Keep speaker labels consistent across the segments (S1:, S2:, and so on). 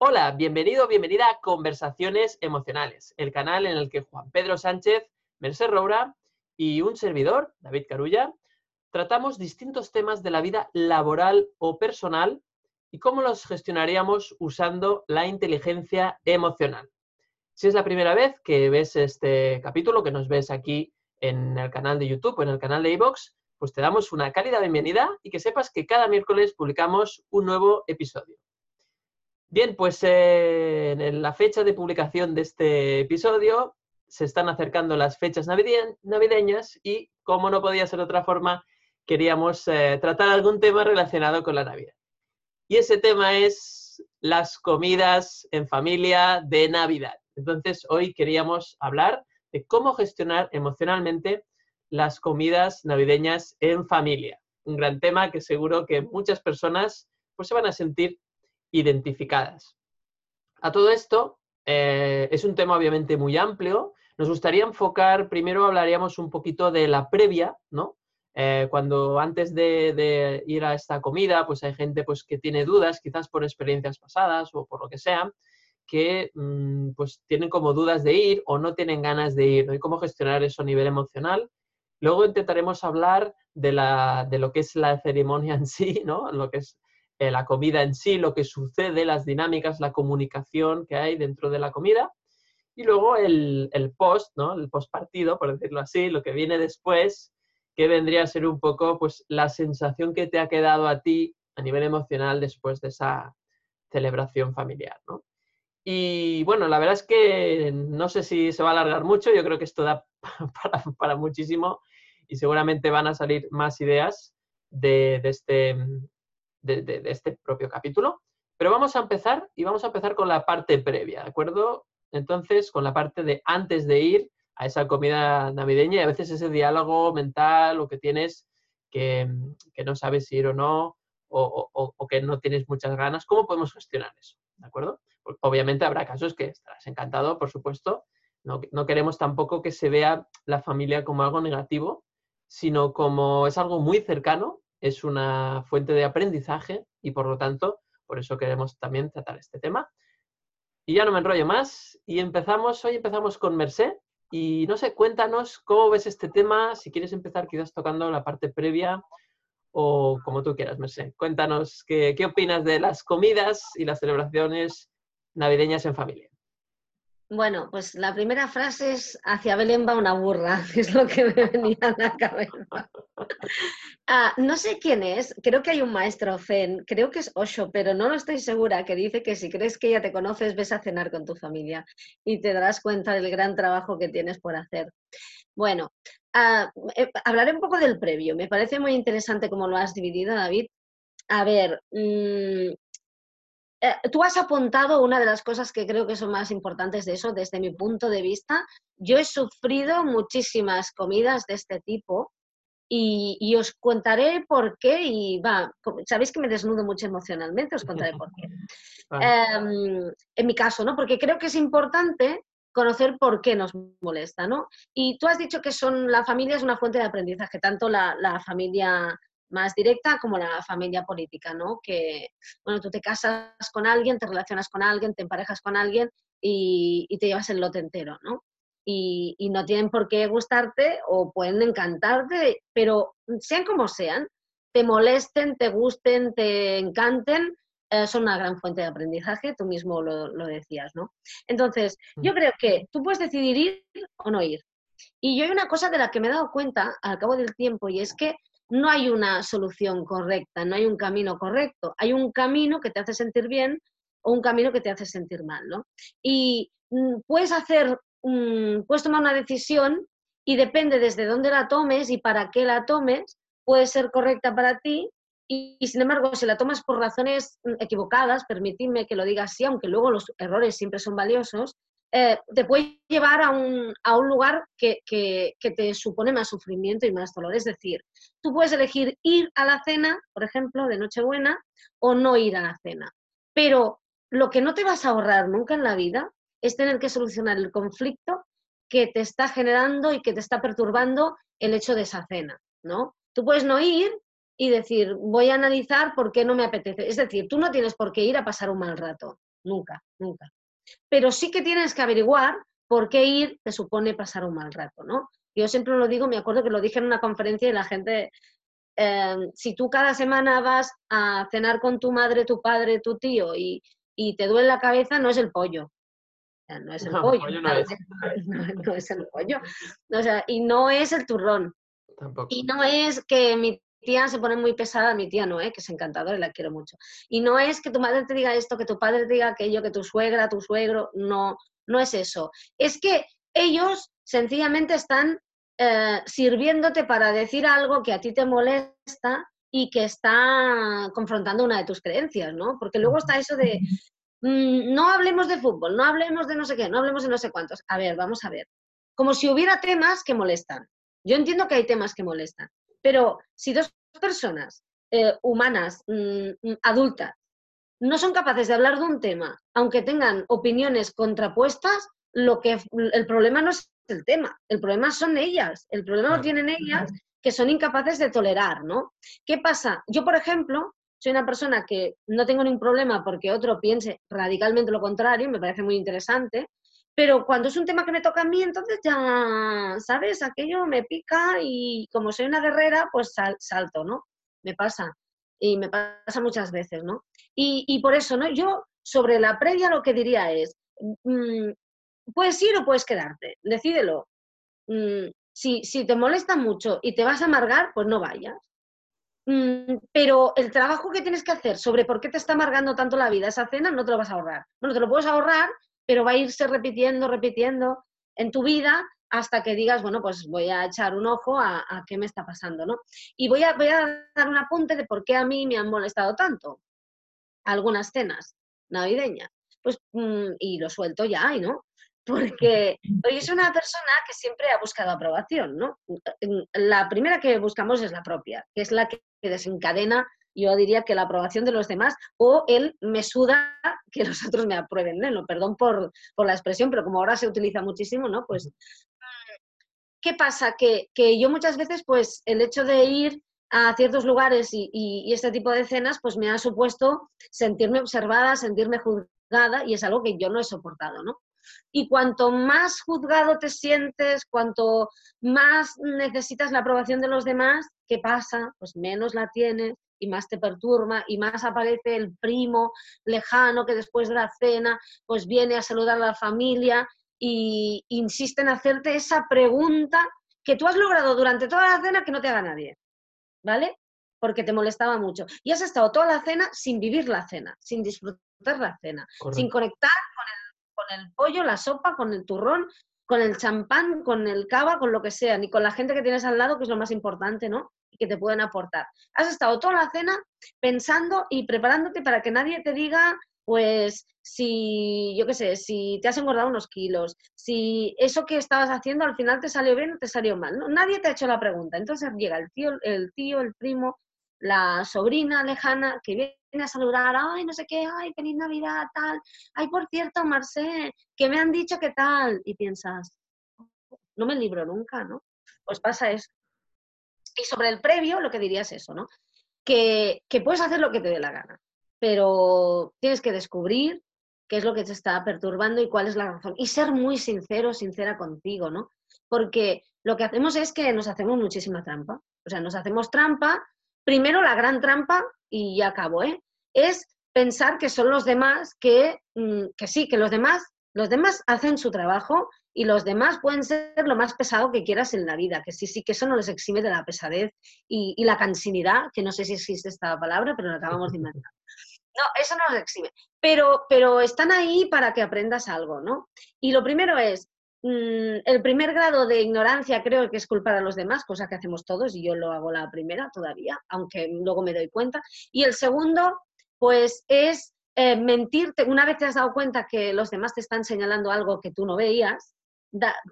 S1: Hola, bienvenido bienvenida a Conversaciones Emocionales, el canal en el que Juan Pedro Sánchez, Merced Roura y un servidor, David Carulla, tratamos distintos temas de la vida laboral o personal y cómo los gestionaríamos usando la inteligencia emocional. Si es la primera vez que ves este capítulo, que nos ves aquí en el canal de YouTube o en el canal de iVoox, pues te damos una cálida bienvenida y que sepas que cada miércoles publicamos un nuevo episodio. Bien, pues eh, en la fecha de publicación de este episodio se están acercando las fechas navideñas y, como no podía ser de otra forma, queríamos eh, tratar algún tema relacionado con la Navidad. Y ese tema es las comidas en familia de Navidad. Entonces, hoy queríamos hablar de cómo gestionar emocionalmente las comidas navideñas en familia. Un gran tema que seguro que muchas personas pues, se van a sentir identificadas. A todo esto, eh, es un tema obviamente muy amplio. Nos gustaría enfocar, primero hablaríamos un poquito de la previa, ¿no? Eh, cuando antes de, ir a esta comida, pues hay gente pues, que tiene dudas, quizás por experiencias pasadas o por lo que sea, que mm, pues tienen como dudas de ir o no tienen ganas de ir, Y cómo gestionar eso a nivel emocional. Luego intentaremos hablar de, la, de lo que es la ceremonia en sí, ¿no? Lo que es eh, la comida en sí, lo que sucede, las dinámicas, la comunicación que hay dentro de la comida. Y luego el, el post, ¿no? El post partido, por decirlo así, lo que viene después, que vendría a ser un poco pues la sensación que te ha quedado a ti a nivel emocional después de esa celebración familiar, ¿no? Y bueno, la verdad es que no sé si se va a alargar mucho, yo creo que esto da para, para muchísimo y seguramente van a salir más ideas de, de este, de, este propio capítulo. Pero vamos a empezar y vamos a empezar con la parte previa, ¿de acuerdo? Entonces, con la parte de antes de ir a esa comida navideña y a veces ese diálogo mental o que tienes que, que no sabes ir o no o, o, que no tienes muchas ganas, ¿cómo podemos gestionar eso? ¿De acuerdo? obviamente habrá casos que estarás encantado, por supuesto. No, no queremos tampoco que se vea la familia como algo negativo, sino como es algo muy cercano es una fuente de aprendizaje y por lo tanto, por eso queremos también tratar este tema. Y ya no me enrollo más y empezamos, hoy empezamos con Merced y no sé, cuéntanos cómo ves este tema, si quieres empezar quizás tocando la parte previa o como tú quieras, Merced. Cuéntanos qué, qué opinas de las comidas y las celebraciones navideñas en familia.
S2: Bueno, pues la primera frase es hacia Belén va una burra, es lo que me venía a la cabeza. Ah, no sé quién es, creo que hay un maestro Zen, creo que es Osho, pero no lo estoy segura, que dice que si crees que ya te conoces, ves a cenar con tu familia y te darás cuenta del gran trabajo que tienes por hacer. Bueno, ah, eh, hablaré un poco del previo. Me parece muy interesante cómo lo has dividido, David. A ver, mm, eh, tú has apuntado una de las cosas que creo que son más importantes de eso, desde mi punto de vista. Yo he sufrido muchísimas comidas de este tipo y, os contaré por qué y va, sabéis que me desnudo mucho emocionalmente, os contaré por qué. Em, en mi caso, ¿no? Porque creo que es importante conocer por qué nos molesta, ¿no? Y tú has dicho que son, la familia es una fuente de aprendizaje, tanto la, la familia más directa como la familia política, ¿no? Que, bueno, tú te casas con alguien, te relacionas con alguien, te emparejas con alguien y, te llevas el lote entero, ¿no? Y, no tienen por qué gustarte o pueden encantarte, pero sean como sean, te molesten, te gusten, te encanten, eh, son una gran fuente de aprendizaje, tú mismo lo, lo decías, ¿no? Entonces, mm. yo creo que tú puedes decidir ir o no ir. Y yo hay una cosa de la que me he dado cuenta al cabo del tiempo y es que no hay una solución correcta, no hay un camino correcto, hay un camino que te hace sentir bien o un camino que te hace sentir mal, ¿no? Y mm, puedes hacer, mm, puedes tomar una decisión y depende desde dónde la tomes y para qué la tomes, puede ser correcta para ti y, sin embargo, si la tomas por razones mm, equivocadas, permitidme que lo diga así, aunque luego los errores siempre son valiosos, eh, te puede llevar a un, lugar que, te supone más sufrimiento y más dolor. Es decir, tú puedes elegir ir a la cena, por ejemplo, de Nochebuena, o no ir a la cena. Pero lo que no te vas a ahorrar nunca en la vida es tener que solucionar el conflicto que te está generando y que te está perturbando el hecho de esa cena, ¿no? Tú puedes no ir y decir, voy a analizar por qué no me apetece. Es decir, tú no tienes por qué ir a pasar un mal rato, nunca, nunca. Pero sí que tienes que averiguar por qué ir te supone pasar un mal rato, ¿no? Yo siempre lo digo, me acuerdo que lo dije en una conferencia y la gente, em, si tú cada semana vas a cenar con tu madre, tu padre, tu tío y, te duele la cabeza, no es el pollo. no es el pollo. no, es. no, es. el pollo. O sea, y no es el turrón. Tampoco. Y no es que mi tía se pone muy pesada, mi tía no, ¿eh? que es encantadora y la quiero mucho. Y no es que tu madre te diga esto, que tu padre te diga aquello, que tu suegra, tu suegro, no, no es eso. Es que ellos sencillamente están eh, sirviéndote para decir algo que a ti te molesta y que está confrontando una de tus creencias, ¿no? Porque luego está eso de, mm, no hablemos de fútbol, no hablemos de no sé qué, no hablemos de no sé cuántos. A ver, vamos a ver. Como si hubiera temas que molestan. Yo entiendo que hay temas que molestan, pero si dos personas eh, humanas, mm, mm, adultas, no son capaces de hablar de un tema, aunque tengan opiniones contrapuestas, lo que el problema no es el tema, el problema son ellas, el problema lo tienen ellas que son incapaces de tolerar, ¿no? ¿Qué pasa? Yo, por ejemplo, soy una persona que no tengo ningún problema porque otro piense radicalmente lo contrario, me parece muy interesante, pero cuando es un tema que me toca a mí, entonces ya, ¿sabes? Aquello me pica y como soy una guerrera, pues salto, ¿no? Me pasa. Y me pasa muchas veces, ¿no? Y, por eso, ¿no? Yo sobre la previa lo que diría es, mm, puedes ir o puedes quedarte, decídelo. Mm, si, si, te molesta mucho y te vas a amargar, pues no vayas. Mm, pero el trabajo que tienes que hacer sobre por qué te está amargando tanto la vida esa cena, no te lo vas a ahorrar. Bueno, te lo puedes ahorrar pero va a irse repitiendo, repitiendo en tu vida hasta que digas, bueno, pues voy a echar un ojo a, qué me está pasando, ¿no? Y voy a, voy a dar un apunte de por qué a mí me han molestado tanto algunas cenas navideñas. Pues, mm, y lo suelto ya, ¿no? Porque es una persona que siempre ha buscado aprobación, ¿no? La primera que buscamos es la propia, que es la que desencadena yo diría que la aprobación de los demás o él me suda que los otros me aprueben, ¿no? Perdón por, la expresión, pero como ahora se utiliza muchísimo, ¿no? Pues, ¿qué pasa? Que, yo muchas veces, pues, el hecho de ir a ciertos lugares y, este tipo de escenas, pues me ha supuesto sentirme observada, sentirme juzgada y es algo que yo no he soportado, ¿no? Y cuanto más juzgado te sientes, cuanto más necesitas la aprobación de los demás, ¿qué pasa? Pues menos la tienes y más te perturba y más aparece el primo lejano que después de la cena pues viene a saludar a la familia y insiste en hacerte esa pregunta que tú has logrado durante toda la cena que no te haga nadie, ¿vale? Porque te molestaba mucho. Y has estado toda la cena sin vivir la cena, sin disfrutar la cena, sin conectar con el, con el pollo, la sopa, con el turrón, con el champán, con el cava, con lo que sea, ni con la gente que tienes al lado, que es lo más importante, ¿no? Que te pueden aportar. Has estado toda la cena pensando y preparándote para que nadie te diga, pues, si, yo qué sé, si te has engordado unos kilos, si eso que estabas haciendo al final te salió bien o te salió mal. Nadie te ha hecho la pregunta. Entonces llega el tío, el tío, el primo, la sobrina lejana que viene a saludar, ay, no sé qué, ay, feliz Navidad, tal, ay, por cierto, Marcé, que me han dicho que tal, y piensas, no me libro nunca, ¿no? Pues pasa eso. Y sobre el previo, lo que diría es eso, ¿no? Que, puedes hacer lo que te dé la gana, pero tienes que descubrir qué es lo que te está perturbando y cuál es la razón. Y ser muy sincero, sincera contigo, ¿no? Porque lo que hacemos es que nos hacemos muchísima trampa. O sea, nos hacemos trampa. Primero, la gran trampa, y ya acabo, ¿eh? Es pensar que son los demás que, mm, que sí, que los demás, los demás hacen su trabajo y los demás pueden ser lo más pesado que quieras en la vida, que sí, sí, que eso no les exime de la pesadez y, la cansinidad, que no sé si existe esta palabra, pero la acabamos de inventar. No, eso no los exime, pero, pero están ahí para que aprendas algo, ¿no? Y lo primero es, mm, el primer grado de ignorancia creo que es culpar a los demás, cosa que hacemos todos y yo lo hago la primera todavía, aunque luego me doy cuenta. Y el segundo, pues es eh, mentirte, una vez te has dado cuenta que los demás te están señalando algo que tú no veías,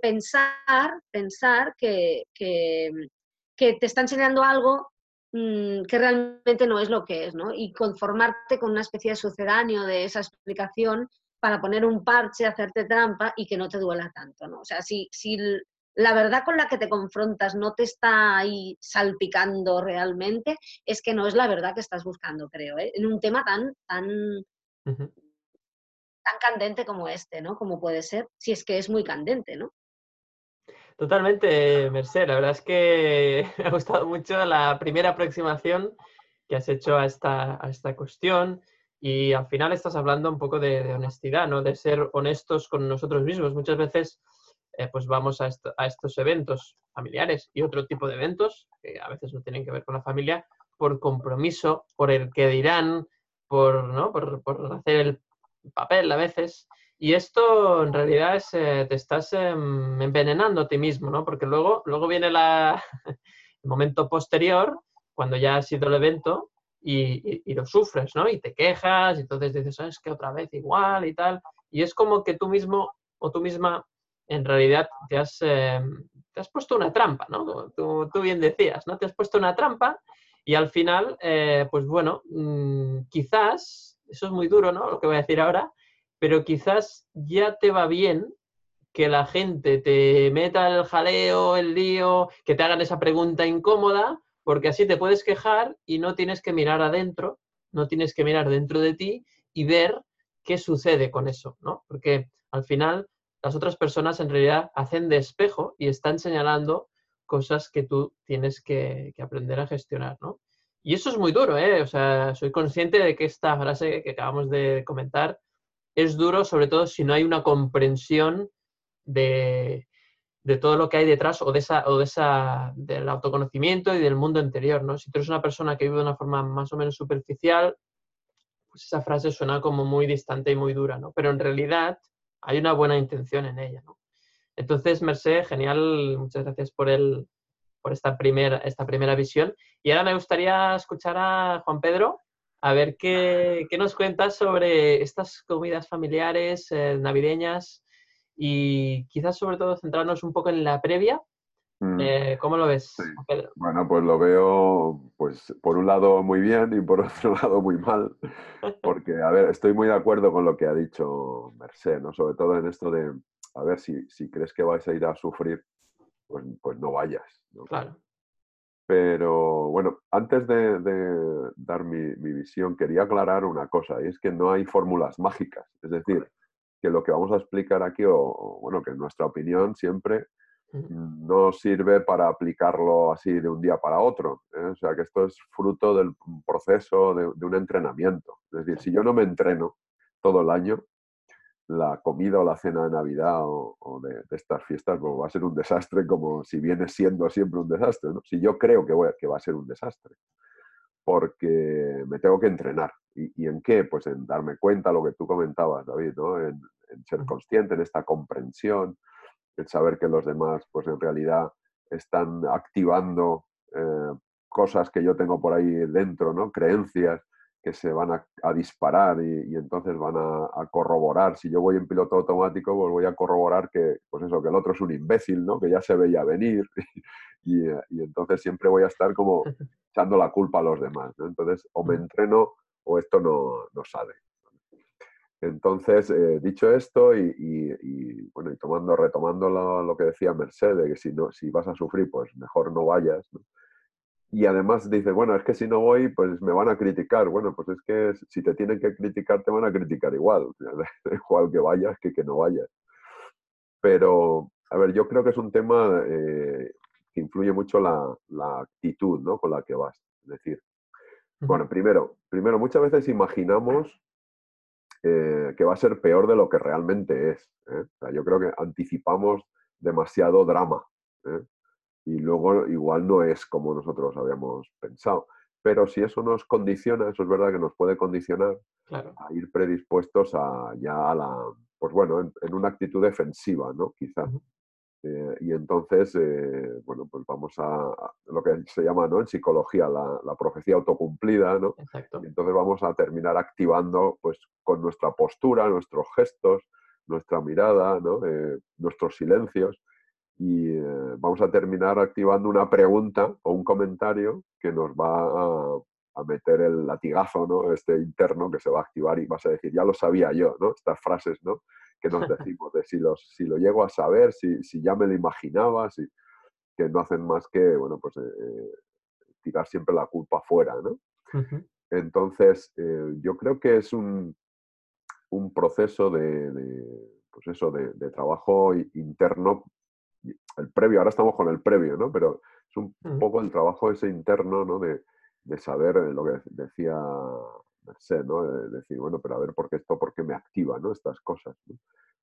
S2: pensar, pensar que, que, te están señalando algo mm, que realmente no es lo que es, ¿no? Y conformarte con una especie de sucedáneo de esa explicación para poner un parche, hacerte trampa y que no te duela tanto, ¿no? O sea, si, si la verdad con la que te confrontas no te está ahí salpicando realmente, es que no es la verdad que estás buscando, creo, ¿eh? en un tema tan, tan, tan candente como este, ¿no? Como puede ser, si es que es muy candente, ¿no?
S1: Totalmente, Merced. La verdad es que me ha gustado mucho la primera aproximación que has hecho a esta, a esta cuestión y al final estás hablando un poco de, honestidad, ¿no? De ser honestos con nosotros mismos. Muchas veces eh, pues vamos a, a, estos eventos familiares y otro tipo de eventos que a veces no tienen que ver con la familia por compromiso, por el que dirán, por, ¿no? por, por hacer el papel a veces. Y esto en realidad es, eh, te estás em, envenenando a ti mismo, ¿no? Porque luego, luego viene la, el momento posterior, cuando ya ha sido el evento, y, y, lo sufres, ¿no? Y te quejas, y entonces dices, ah, es que otra vez igual y tal. Y es como que tú mismo o tú misma en realidad te has, em, te has puesto una trampa, ¿no? Tú, tú, bien decías, ¿no? Te has puesto una trampa y al final, eh, pues bueno, mm, quizás eso es muy duro, ¿no? Lo que voy a decir ahora, pero quizás ya te va bien que la gente te meta el jaleo, el lío, que te hagan esa pregunta incómoda, porque así te puedes quejar y no tienes que mirar adentro, no tienes que mirar dentro de ti y ver qué sucede con eso, ¿no? Porque al final las otras personas en realidad hacen de espejo y están señalando cosas que tú tienes que, que aprender a gestionar, ¿no? Y eso es muy duro, ¿eh? O sea, soy consciente de que esta frase que acabamos de comentar es duro, sobre todo si no hay una comprensión de, todo lo que hay detrás o de esa, o de esa, del autoconocimiento y del mundo interior, ¿no? Si tú eres una persona que vive de una forma más o menos superficial, pues esa frase suena como muy distante y muy dura, ¿no? Pero en realidad hay una buena intención en ella, ¿no? Entonces, Merced, genial, muchas gracias por el, por esta primera, esta primera visión. Y ahora me gustaría escuchar a Juan Pedro, a ver qué, nos cuentas sobre estas comidas familiares eh, navideñas y quizás sobre todo centrarnos un poco en la previa. Mm. Eh, ¿Cómo lo ves, Juan Pedro?
S3: Bueno, pues lo veo, pues por un lado muy bien y por otro lado muy mal, porque, a ver, estoy muy de acuerdo con lo que ha dicho Merced, ¿no? Sobre todo en esto de, a ver, si, si crees que vais a ir a sufrir, pues, pues no vayas.
S1: Claro.
S3: Pero bueno, antes de, dar mi, visión, quería aclarar una cosa, y es que no hay fórmulas mágicas. Es decir, que lo que vamos a explicar aquí, o, bueno, que en nuestra opinión siempre no sirve para aplicarlo así de un día para otro. ¿eh? O sea, que esto es fruto del proceso de, de, un entrenamiento. Es decir, si yo no me entreno todo el año, la comida o la cena de Navidad o, de, estas fiestas pues va a ser un desastre como si viene siendo siempre un desastre. ¿no? Si yo creo que, voy, que va a ser un desastre, porque me tengo que entrenar. ¿Y, en qué? Pues en darme cuenta lo que tú comentabas, David, ¿no? en, ser consciente, en esta comprensión, en saber que los demás pues en realidad están activando eh, cosas que yo tengo por ahí dentro, ¿no? creencias que se van a, disparar y, entonces van a, corroborar. Si yo voy en piloto automático, pues voy a corroborar que, pues eso, que el otro es un imbécil, ¿no? Que ya se veía venir y, entonces siempre voy a estar como echando la culpa a los demás, Entonces, o me entreno o esto no, no sale. Entonces, eh, dicho esto y, bueno, y tomando, retomando lo, que decía Mercedes, que si, no, si vas a sufrir, pues mejor no vayas, ¿no? Y además dice, bueno, es que si no voy, pues me van a criticar. Bueno, pues es que si te tienen que criticar, te van a criticar igual. igual que vayas que que no vayas. Pero, a ver, yo creo que es un tema eh, que influye mucho la, la, actitud ¿no? con la que vas. Es decir, bueno, primero, primero muchas veces imaginamos eh, que va a ser peor de lo que realmente es. ¿eh? O sea, yo creo que anticipamos demasiado drama y luego igual no es como nosotros habíamos pensado. pero si eso nos condiciona, eso es verdad que nos puede condicionar
S1: Claro.
S3: a ir predispuestos a ya a la, pues bueno, en, en una actitud defensiva, ¿no? Quizá. Eh, y entonces, eh, bueno, pues vamos a, a lo que se llama, ¿no? En psicología, la, la profecía autocumplida, ¿no?
S1: Exacto.
S3: Y entonces vamos a terminar activando, pues, con nuestra postura, nuestros gestos, nuestra mirada, ¿no? Eh, nuestros silencios. Y eh, vamos a terminar activando una pregunta o un comentario que nos va a, a meter el latigazo, ¿no? Este interno que se va a activar y vas a decir, ya lo sabía yo, ¿no? Estas frases, ¿no? Que nos decimos de si, los, si lo llego a saber, si, si ya me lo imaginaba, si, que no hacen más que, bueno, pues eh, tirar siempre la culpa fuera, ¿no? Entonces, eh, yo creo que es un, un proceso de, de, pues eso, de, de trabajo interno, el previo, ahora estamos con el previo, ¿no? Pero es un
S1: Ujú.
S3: poco el trabajo ese interno, ¿no? De, de saber lo que decía Merced, ¿no? De decir, bueno, pero a ver, ¿por qué esto, por qué me activa, ¿no? Estas cosas, ¿no?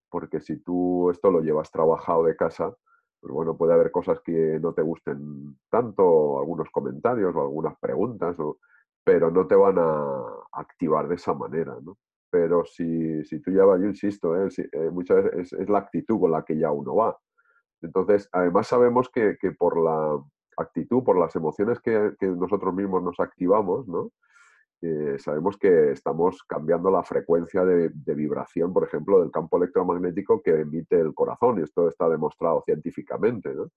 S3: Porque si tú esto lo llevas trabajado de casa, pues bueno, puede haber cosas que no te gusten tanto, algunos comentarios o algunas preguntas, o- pero no te van a activar de esa manera, ¿no? Pero si, si tú ya vas, yo insisto, ¿eh? Si- eh, muchas veces es, es la actitud con la que ya uno va. Entonces, además sabemos que, que por la actitud, por las emociones que, que nosotros mismos nos activamos, ¿no? Eh, sabemos que estamos cambiando la frecuencia de, de vibración, por ejemplo, del campo electromagnético que emite el corazón, y esto está demostrado científicamente, ¿no?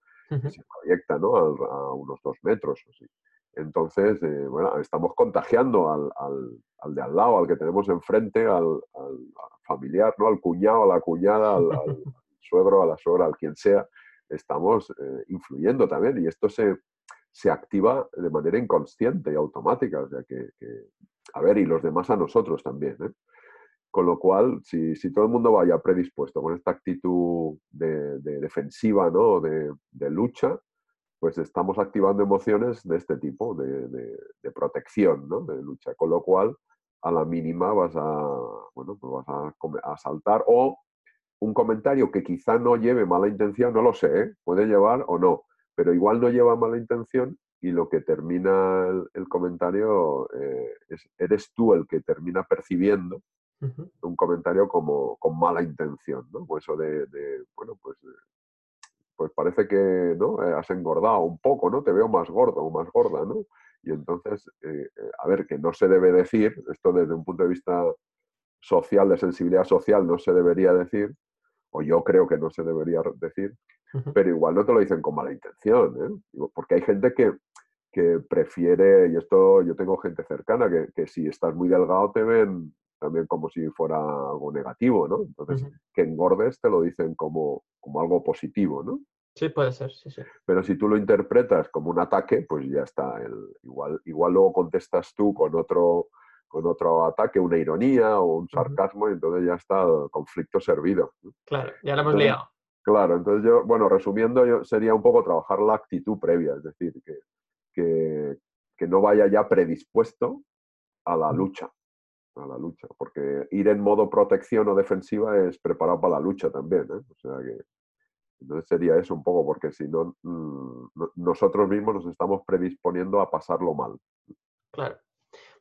S3: Se proyecta ¿no? Al- a unos dos metros o así. Entonces, eh, bueno, estamos contagiando al, al- al de al lado, al que tenemos enfrente, al, al- familiar, ¿no? al cuñado, a la cuñada, al suegro, a la suegra, al quien sea. Estamos eh, influyendo también y esto se, se activa de manera inconsciente y automática. O sea que, a ver, y los demás a nosotros también. ¿eh? Con lo cual, si, si todo el mundo vaya predispuesto con esta actitud de, de defensiva, ¿no? de, lucha, pues estamos activando emociones de este tipo, de, protección, ¿no? de lucha. Con lo cual, a la mínima vas a, bueno, pues vas a, a. O un comentario que quizá no lleve mala intención, no lo sé, ¿eh? puede llevar o no, pero igual no lleva mala intención y lo que termina el, el comentario eh, es, eres tú el que termina percibiendo un comentario como con mala intención, ¿no? Pues eso de, de, bueno, pues, eh, pues parece que ¿no? Has engordado un poco, ¿no? Te veo más gordo o más gorda, ¿no? Y entonces, eh, a ver, que no se debe decir, esto desde un punto de vista social, de sensibilidad social, no se debería decir, o yo creo que no se debería decir, pero igual no te lo dicen con mala intención, ¿eh? Porque hay gente que, que prefiere, y esto yo tengo gente cercana, que, que si estás muy delgado te ven también como si fuera algo negativo, ¿no? Entonces, que engordes te lo dicen como, como algo positivo, ¿no?
S1: Sí, puede ser, sí, sí.
S3: Pero si tú lo interpretas como un ataque, pues ya está. el- igual, igual luego contestas tú con otro, con otro ataque, una ironía o un sarcasmo, y entonces ya está el conflicto servido.
S1: Claro, ya lo hemos
S3: Entonces,
S1: liado.
S3: Claro, entonces yo, bueno, resumiendo, yo, sería un poco trabajar la actitud previa, es decir, que, que, que no vaya ya predispuesto a la lucha, a la lucha, porque ir en modo protección o defensiva es preparado para la lucha también, ¿eh? O sea que, entonces sería eso un poco, porque si no, mm, no- nosotros mismos nos estamos predisponiendo a pasarlo mal.
S1: Claro.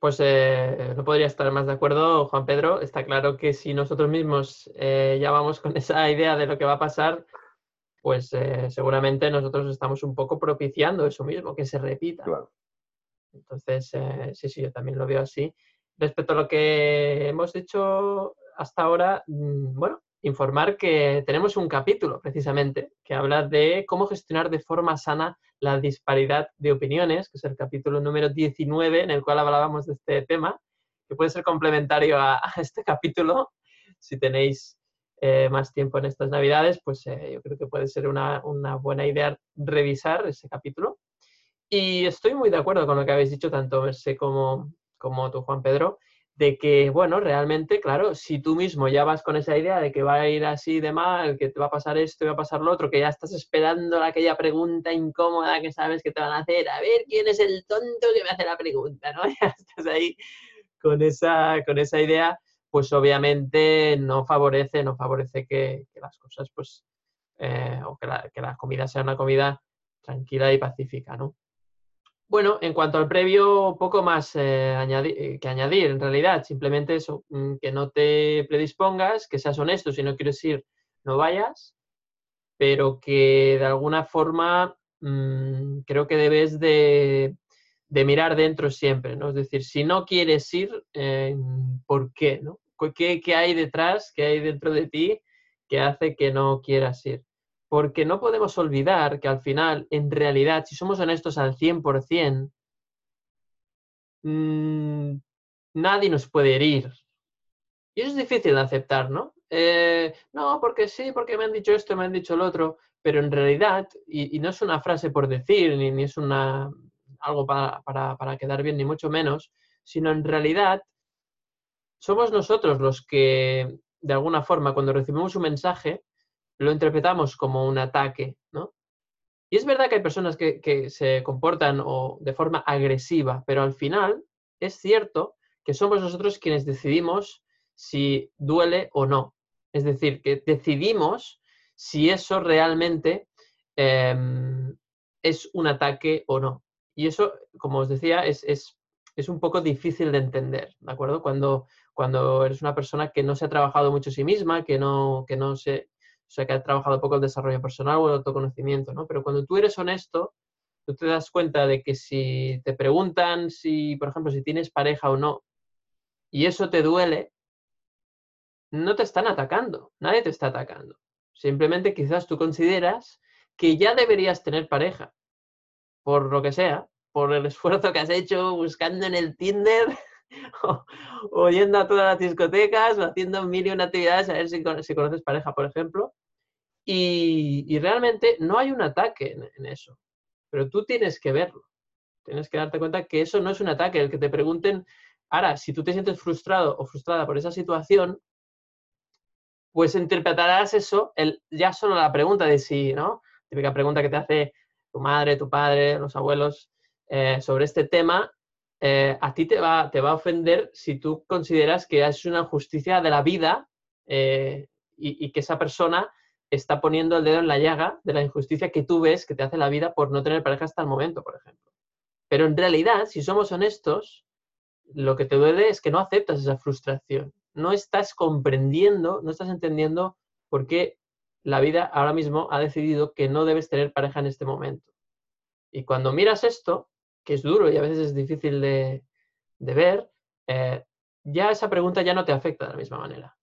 S1: Pues eh, no podría estar más de acuerdo, Juan Pedro. Está claro que si nosotros mismos eh, ya vamos con esa idea de lo que va a pasar, pues eh, seguramente nosotros estamos un poco propiciando eso mismo, que se repita.
S3: Claro.
S1: Entonces, sí, sí, yo también lo veo así. Respecto a lo que hemos dicho hasta ahora, mm, bueno, informar que tenemos un capítulo precisamente que habla de cómo gestionar de forma sana la disparidad de opiniones, que es el capítulo número 19 en el cual hablábamos de este tema, que puede ser complementario a, este capítulo. Si tenéis eh, más tiempo en estas navidades, pues eh, yo creo que puede ser una, una buena idea revisar ese capítulo. Y estoy muy de acuerdo con lo que habéis dicho, tanto Mercé como, como tú, Juan Pedro, de que, bueno, realmente, claro, si tú mismo ya vas con esa idea de que va a ir así de mal, que te va a pasar esto y va a pasar lo otro, que ya estás esperando aquella pregunta incómoda que sabes que te van a hacer, a ver quién es el tonto que me hace la pregunta, ¿no? Ya estás ahí con esa, con esa idea, pues obviamente no favorece, no favorece que, que las cosas, pues, eh, o que la, que la comida sea una comida tranquila y pacífica, ¿no? Bueno, en cuanto al previo, poco más eh, eh, que añadir, en realidad, simplemente eso, mm, que no te predispongas, que seas honesto, si no quieres ir, no vayas, pero que de alguna forma mm, creo que debes de, mirar dentro siempre, ¿no? Es decir, si no quieres ir, eh, ¿por qué? ¿no? ¿Qué, ¿Qué hay detrás, qué hay dentro de ti que hace que no quieras ir? Porque no podemos olvidar que al final, en realidad, si somos honestos al 100%, mmm, nadie nos puede herir. Y eso es difícil de aceptar, ¿no? Eh, no, porque sí, porque me han dicho esto, me han dicho lo otro, pero en realidad, y, no es una frase por decir, ni, es una, algo para, para quedar bien, ni mucho menos, sino en realidad somos nosotros los que, de alguna forma, cuando recibimos un mensaje, lo interpretamos como un ataque, ¿no? Y es verdad que hay personas que, se comportan o de forma agresiva, pero al final es cierto que somos nosotros quienes decidimos si duele o no. Es decir, que decidimos si eso realmente em, es un ataque o no. Y eso, como os decía, es, es, un poco difícil de entender, ¿de acuerdo? Cuando, cuando eres una persona que no se ha trabajado mucho a sí misma, que no, que no se sea, que ha trabajado poco el desarrollo personal o el autoconocimiento, ¿no? Pero cuando tú eres honesto, tú te das cuenta de que si te preguntan si, por ejemplo, si tienes pareja o no, y eso te duele, no te están atacando, nadie te está atacando. Simplemente quizás tú consideras que ya deberías tener pareja, por lo que sea, por el esfuerzo que has hecho buscando en el Tinder o, yendo a todas las discotecas o haciendo mil y una actividades a ver si, conoces pareja, por ejemplo. Y, realmente no hay un ataque en, eso, pero tú tienes que verlo. Tienes que darte cuenta que eso no es un ataque, el que te pregunten, ahora, si tú te sientes frustrado o frustrada por esa situación, pues interpretarás eso, el, ya solo la pregunta de si, ¿no? Típica pregunta que te hace tu madre, tu padre, los abuelos eh, sobre este tema, eh, a ti te va, a ofender si tú consideras que es una justicia de la vida eh, y, que esa persona está poniendo el dedo en la llaga de la injusticia que tú ves que te hace la vida por no tener pareja hasta el momento, por ejemplo. Pero en realidad, si somos honestos, lo que te duele es que no aceptas esa frustración. No estás comprendiendo, no estás entendiendo por qué la vida ahora mismo ha decidido que no debes tener pareja en este momento. Y cuando miras esto, que es duro y a veces es difícil de, ver, eh, ya esa pregunta ya no te afecta de la misma manera.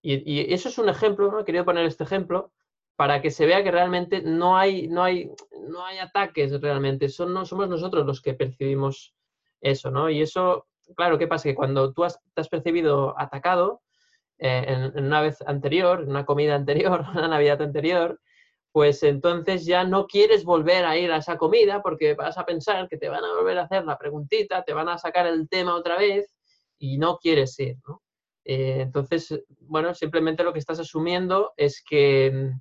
S1: Y, eso es un ejemplo, ¿no? He querido poner este ejemplo para que se vea que realmente no hay, no hay, no hay ataques realmente, Son, no, somos nosotros los que percibimos eso, ¿no? Y eso, claro, ¿qué pasa? Que cuando tú has, te has percibido atacado eh, en, una vez anterior, en una comida anterior, una Navidad anterior, pues entonces ya no quieres volver a ir a esa comida porque vas a pensar que te van a volver a hacer la preguntita, te van a sacar el tema otra vez y no quieres ir, ¿no? Eh, entonces, bueno, simplemente lo que estás asumiendo es que,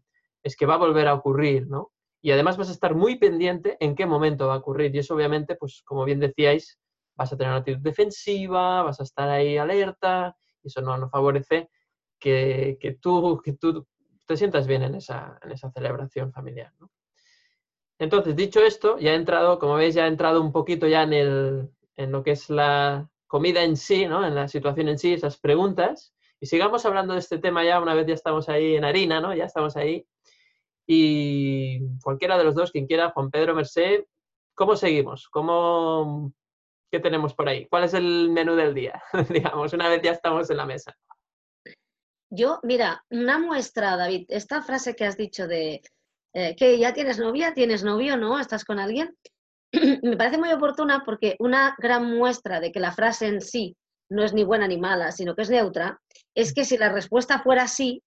S1: es que va a volver a ocurrir, ¿no? Y además vas a estar muy pendiente en qué momento va a ocurrir. Y eso obviamente, pues como bien decíais, vas a tener una actitud defensiva, vas a estar ahí alerta, y eso no, no favorece que, que, tú, que tú te sientas bien en esa, en esa celebración familiar. ¿no? Entonces, dicho esto, ya he entrado, como veis, ya he entrado un poquito ya en, el, en lo que es la comida en sí, ¿no? en la situación en sí, esas preguntas. Y sigamos hablando de este tema ya una vez ya estamos ahí en harina, ¿no? Ya estamos ahí. Y cualquiera de los dos, quien quiera, Juan Pedro, Merced, ¿cómo seguimos? ¿Cómo, ¿Qué tenemos por ahí? ¿Cuál es el menú del día? Digamos, una vez ya estamos en la mesa.
S2: Yo, mira, una muestra, David, esta frase que has dicho de eh, que ya tienes novia, tienes novio, ¿no? ¿Estás con alguien? Me parece muy oportuna porque una gran muestra de que la frase en sí no es ni buena ni mala, sino que es neutra, es que si la respuesta fuera sí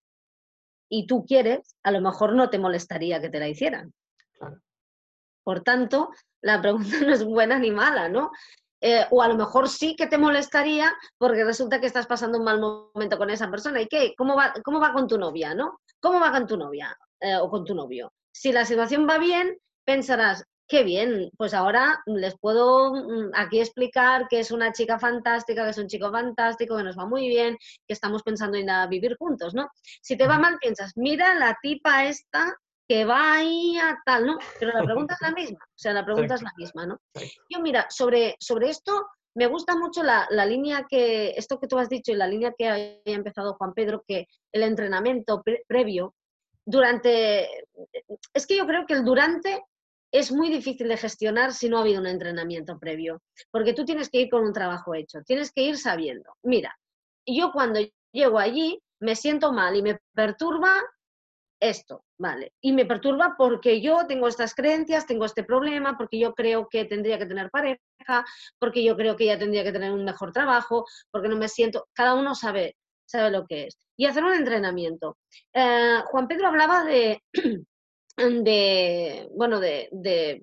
S2: y tú quieres, a lo mejor no te molestaría que te la hicieran. Por tanto, la pregunta no es buena ni mala, ¿no? Eh, o a lo mejor sí que te molestaría porque resulta que estás pasando un mal momento con esa persona. ¿Y qué? ¿Cómo va, cómo va con tu novia, no? ¿Cómo va con tu novia eh, o con tu novio? Si la situación va bien, pensarás, qué bien, pues ahora les puedo mm, aquí explicar que es una chica fantástica, que es un chico fantástico, que nos va muy bien, que estamos pensando en vivir juntos, ¿no? Si te va mal, piensas, mira la tipa esta que va ahí a tal, ¿no? Pero la pregunta es la misma, o sea, la pregunta es la misma, ¿no? Yo, mira, sobre, sobre esto me gusta mucho la, línea que, esto que tú has dicho y la línea que ha empezado Juan Pedro, que el entrenamiento previo, durante, es que yo creo que el durante es muy difícil de gestionar si no ha habido un entrenamiento previo, porque tú tienes que ir con un trabajo hecho, tienes que ir sabiendo, mira, yo cuando llego allí me siento mal y me perturba esto, ¿vale? Y me perturba porque yo tengo estas creencias, tengo este problema, porque yo creo que tendría que tener pareja, porque yo creo que ella tendría que tener un mejor trabajo, porque no me siento, cada uno sabe, sabe lo que es. Y hacer un entrenamiento. Eh, Juan Pedro hablaba de, de bueno, de,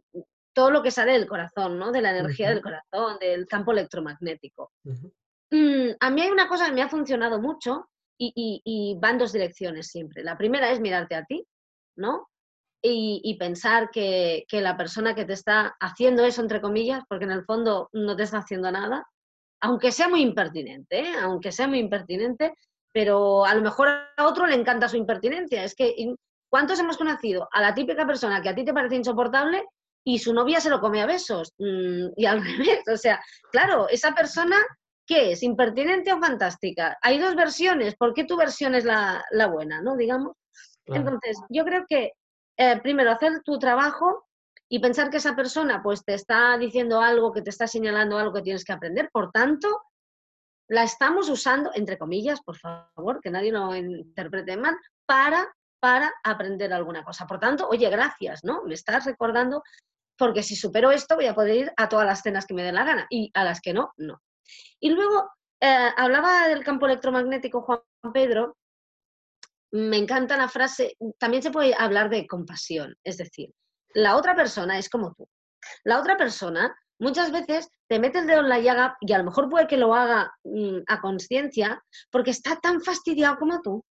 S2: todo lo que sale del corazón, ¿no? De la energía del corazón, del campo electromagnético. Mm, a mí hay una cosa que me ha funcionado mucho y, van dos direcciones siempre. La primera es mirarte a ti, ¿no? Y, pensar que, la persona que te está haciendo eso, entre comillas, porque en el fondo no te está haciendo nada, aunque sea muy impertinente, ¿eh? aunque sea muy impertinente, pero a lo mejor a otro le encanta su impertinencia. Es que, ¿cuántos hemos conocido a la típica persona que a ti te parece insoportable y su novia se lo come a besos? Mm, y al revés, o sea, claro, esa persona ¿Qué es? ¿Impertinente o fantástica? Hay dos versiones. ¿Por qué tu versión es la, buena, no? Digamos. Entonces, yo creo que eh, primero hacer tu trabajo y pensar que esa persona pues te está diciendo algo, que te está señalando algo que tienes que aprender. Por tanto, la estamos usando, entre comillas, por favor, que nadie lo interprete mal, para, para aprender alguna cosa. Por tanto, oye, gracias, ¿no? Me estás recordando, porque si supero esto voy a poder ir a todas las cenas que me den la gana y a las que no, no. Y luego, eh, hablaba del campo electromagnético Juan Pedro, me encanta la frase, también se puede hablar de compasión, es decir, la otra persona es como tú. La otra persona muchas veces te mete el dedo en la llaga y a lo mejor puede que lo haga mm, a conciencia porque está tan fastidiado como tú.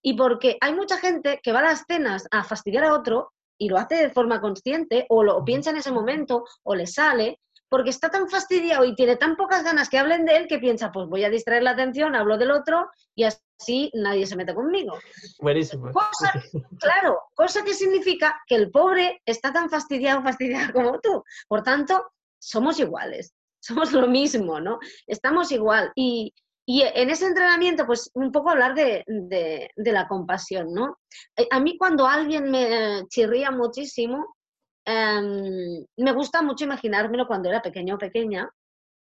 S2: Y porque hay mucha gente que va a las cenas a fastidiar a otro y lo hace de forma consciente o lo piensa en ese momento o le sale porque está tan fastidiado y tiene tan pocas ganas que hablen de él que piensa, pues voy a distraer la atención, hablo del otro y así nadie se mete conmigo.
S1: Buenísimo.
S2: claro, cosa que significa que el pobre está tan fastidiado, fastidiado como tú. Por tanto, somos iguales, somos lo mismo, ¿no? Estamos igual. Y, en ese entrenamiento, pues un poco hablar de, de, la compasión, ¿no? Eh, a mí cuando alguien me chirría muchísimo, Em, me gusta mucho imaginármelo cuando era pequeño o pequeña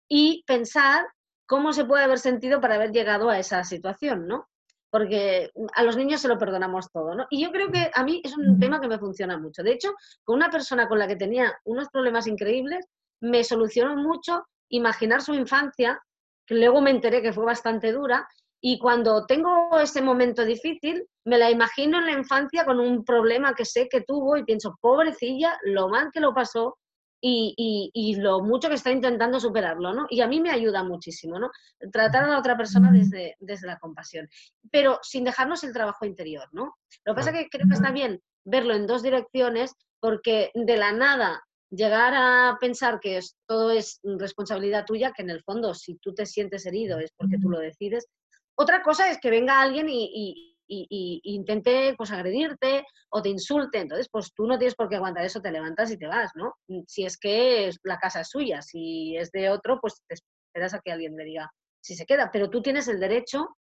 S2: y pensar cómo se puede haber sentido para haber llegado a esa situación, ¿no? Porque a los niños se lo perdonamos todo, ¿no? Y yo creo que a mí es un tema que me funciona mucho. De hecho, con una persona con la que tenía unos problemas increíbles, me solucionó mucho imaginar su infancia, que luego me enteré que fue bastante dura, y cuando tengo ese momento difícil, me la imagino en la infancia con un problema que sé que tuvo y pienso, pobrecilla, lo mal que lo pasó y, lo mucho que está intentando superarlo, ¿no? Y a mí me ayuda muchísimo, ¿no? Tratar a la otra persona desde, desde la compasión, pero sin dejarnos el trabajo interior, ¿no? Lo que pasa es que creo que está bien verlo en dos direcciones porque de la nada llegar a pensar que todo es responsabilidad tuya, que en el fondo si tú te sientes herido es porque tú lo decides, otra cosa es que venga alguien y, intente pues agredirte o te insulte, entonces pues tú no tienes por qué aguantar eso, te levantas y te vas, ¿no? Si es que la casa es suya, si es de otro, pues te esperas a que alguien le diga si se queda, pero tú tienes el derecho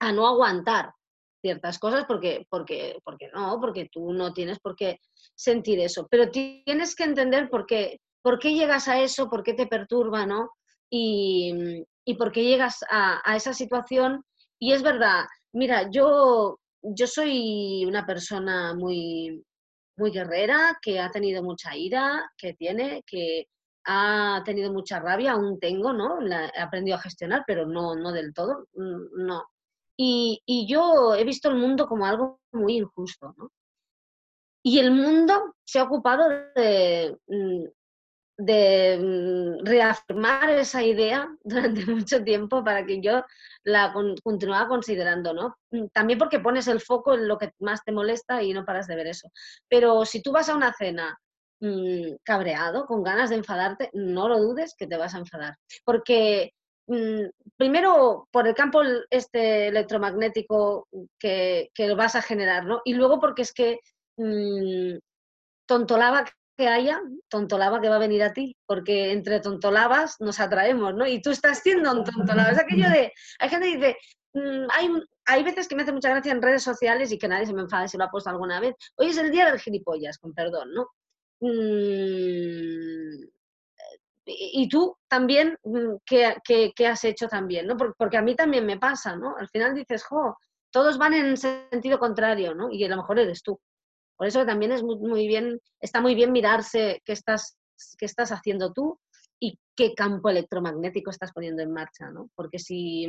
S2: a no aguantar ciertas cosas porque, porque, porque no, porque tú no tienes por qué sentir eso, pero tienes que entender por qué, por qué llegas a eso, por qué te perturba, ¿no? Y, y por qué llegas a, esa situación. Y es verdad, mira, yo, yo soy una persona muy, muy guerrera, que ha tenido mucha ira, que tiene, que ha tenido mucha rabia, aún tengo, ¿no? he aprendido a gestionar, pero no, no del todo, mm, no. Y, y, yo he visto el mundo como algo muy injusto, ¿no? Y el mundo se ha ocupado de, mm, de mm, reafirmar esa idea durante mucho tiempo para que yo la continuaba considerando, ¿no? Mm, también porque pones el foco en lo que más te molesta y no paras de ver eso. Pero si tú vas a una cena mm, cabreado, con ganas de enfadarte, no lo dudes que te vas a enfadar. Porque primero por el campo este electromagnético que, que vas a generar, ¿no? Y luego porque es que tontolaba que haya, tontolaba que va a venir a ti, porque entre tontolabas nos atraemos, ¿no? Y tú estás siendo un tontolaba. Es aquello de, hay gente que dice, mm, hay, hay veces que me hace mucha gracia en redes sociales y que nadie se me enfade si lo ha puesto alguna vez. Hoy es el día del gilipollas, con perdón, ¿no? Mm, y tú también, mm, ¿qué, has hecho también? ¿no? Porque, a mí también me pasa, ¿no? Al final dices, jo, todos van en sentido contrario, ¿no? Y a lo mejor eres tú. Por eso también es muy, bien, está muy bien mirarse qué estás, qué estás haciendo tú y qué campo electromagnético estás poniendo en marcha, ¿no? Porque si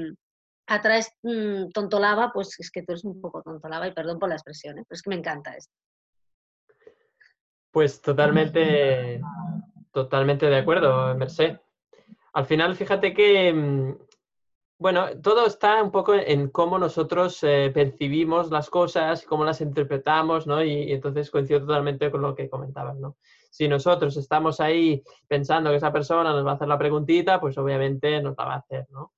S2: atraes mm, tontolava, pues es que tú eres un poco tontolava y perdón por la expresión, ¿eh? pero es que me encanta esto.
S1: Pues totalmente, totalmente de acuerdo, Merced. Al final, fíjate que, mm, bueno, todo está un poco en cómo nosotros eh, percibimos las cosas, cómo las interpretamos, ¿no? Y, entonces coincido totalmente con lo que comentabas, ¿no? Si nosotros estamos ahí pensando que esa persona nos va a hacer la preguntita, pues obviamente nos la va a hacer, ¿no?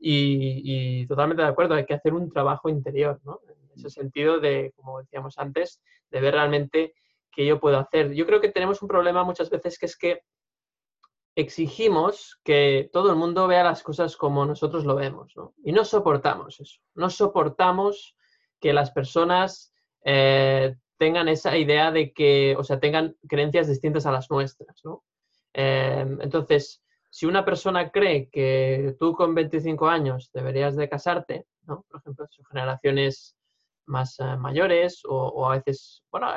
S1: Y, y totalmente de acuerdo, hay que hacer un trabajo interior, ¿no? En ese sentido de, como decíamos antes, de ver realmente que yo puedo hacer. Yo creo que tenemos un problema muchas veces que es que exigimos que todo el mundo vea las cosas como nosotros lo vemos. Y no soportamos eso. No soportamos que las personas eh, tengan esa idea de que, o sea, tengan creencias distintas a las nuestras, ¿no? Em, entonces, si una persona cree que tú con 25 años deberías de casarte, ¿no? Por ejemplo, son generaciones más eh, mayores o, a veces, bueno,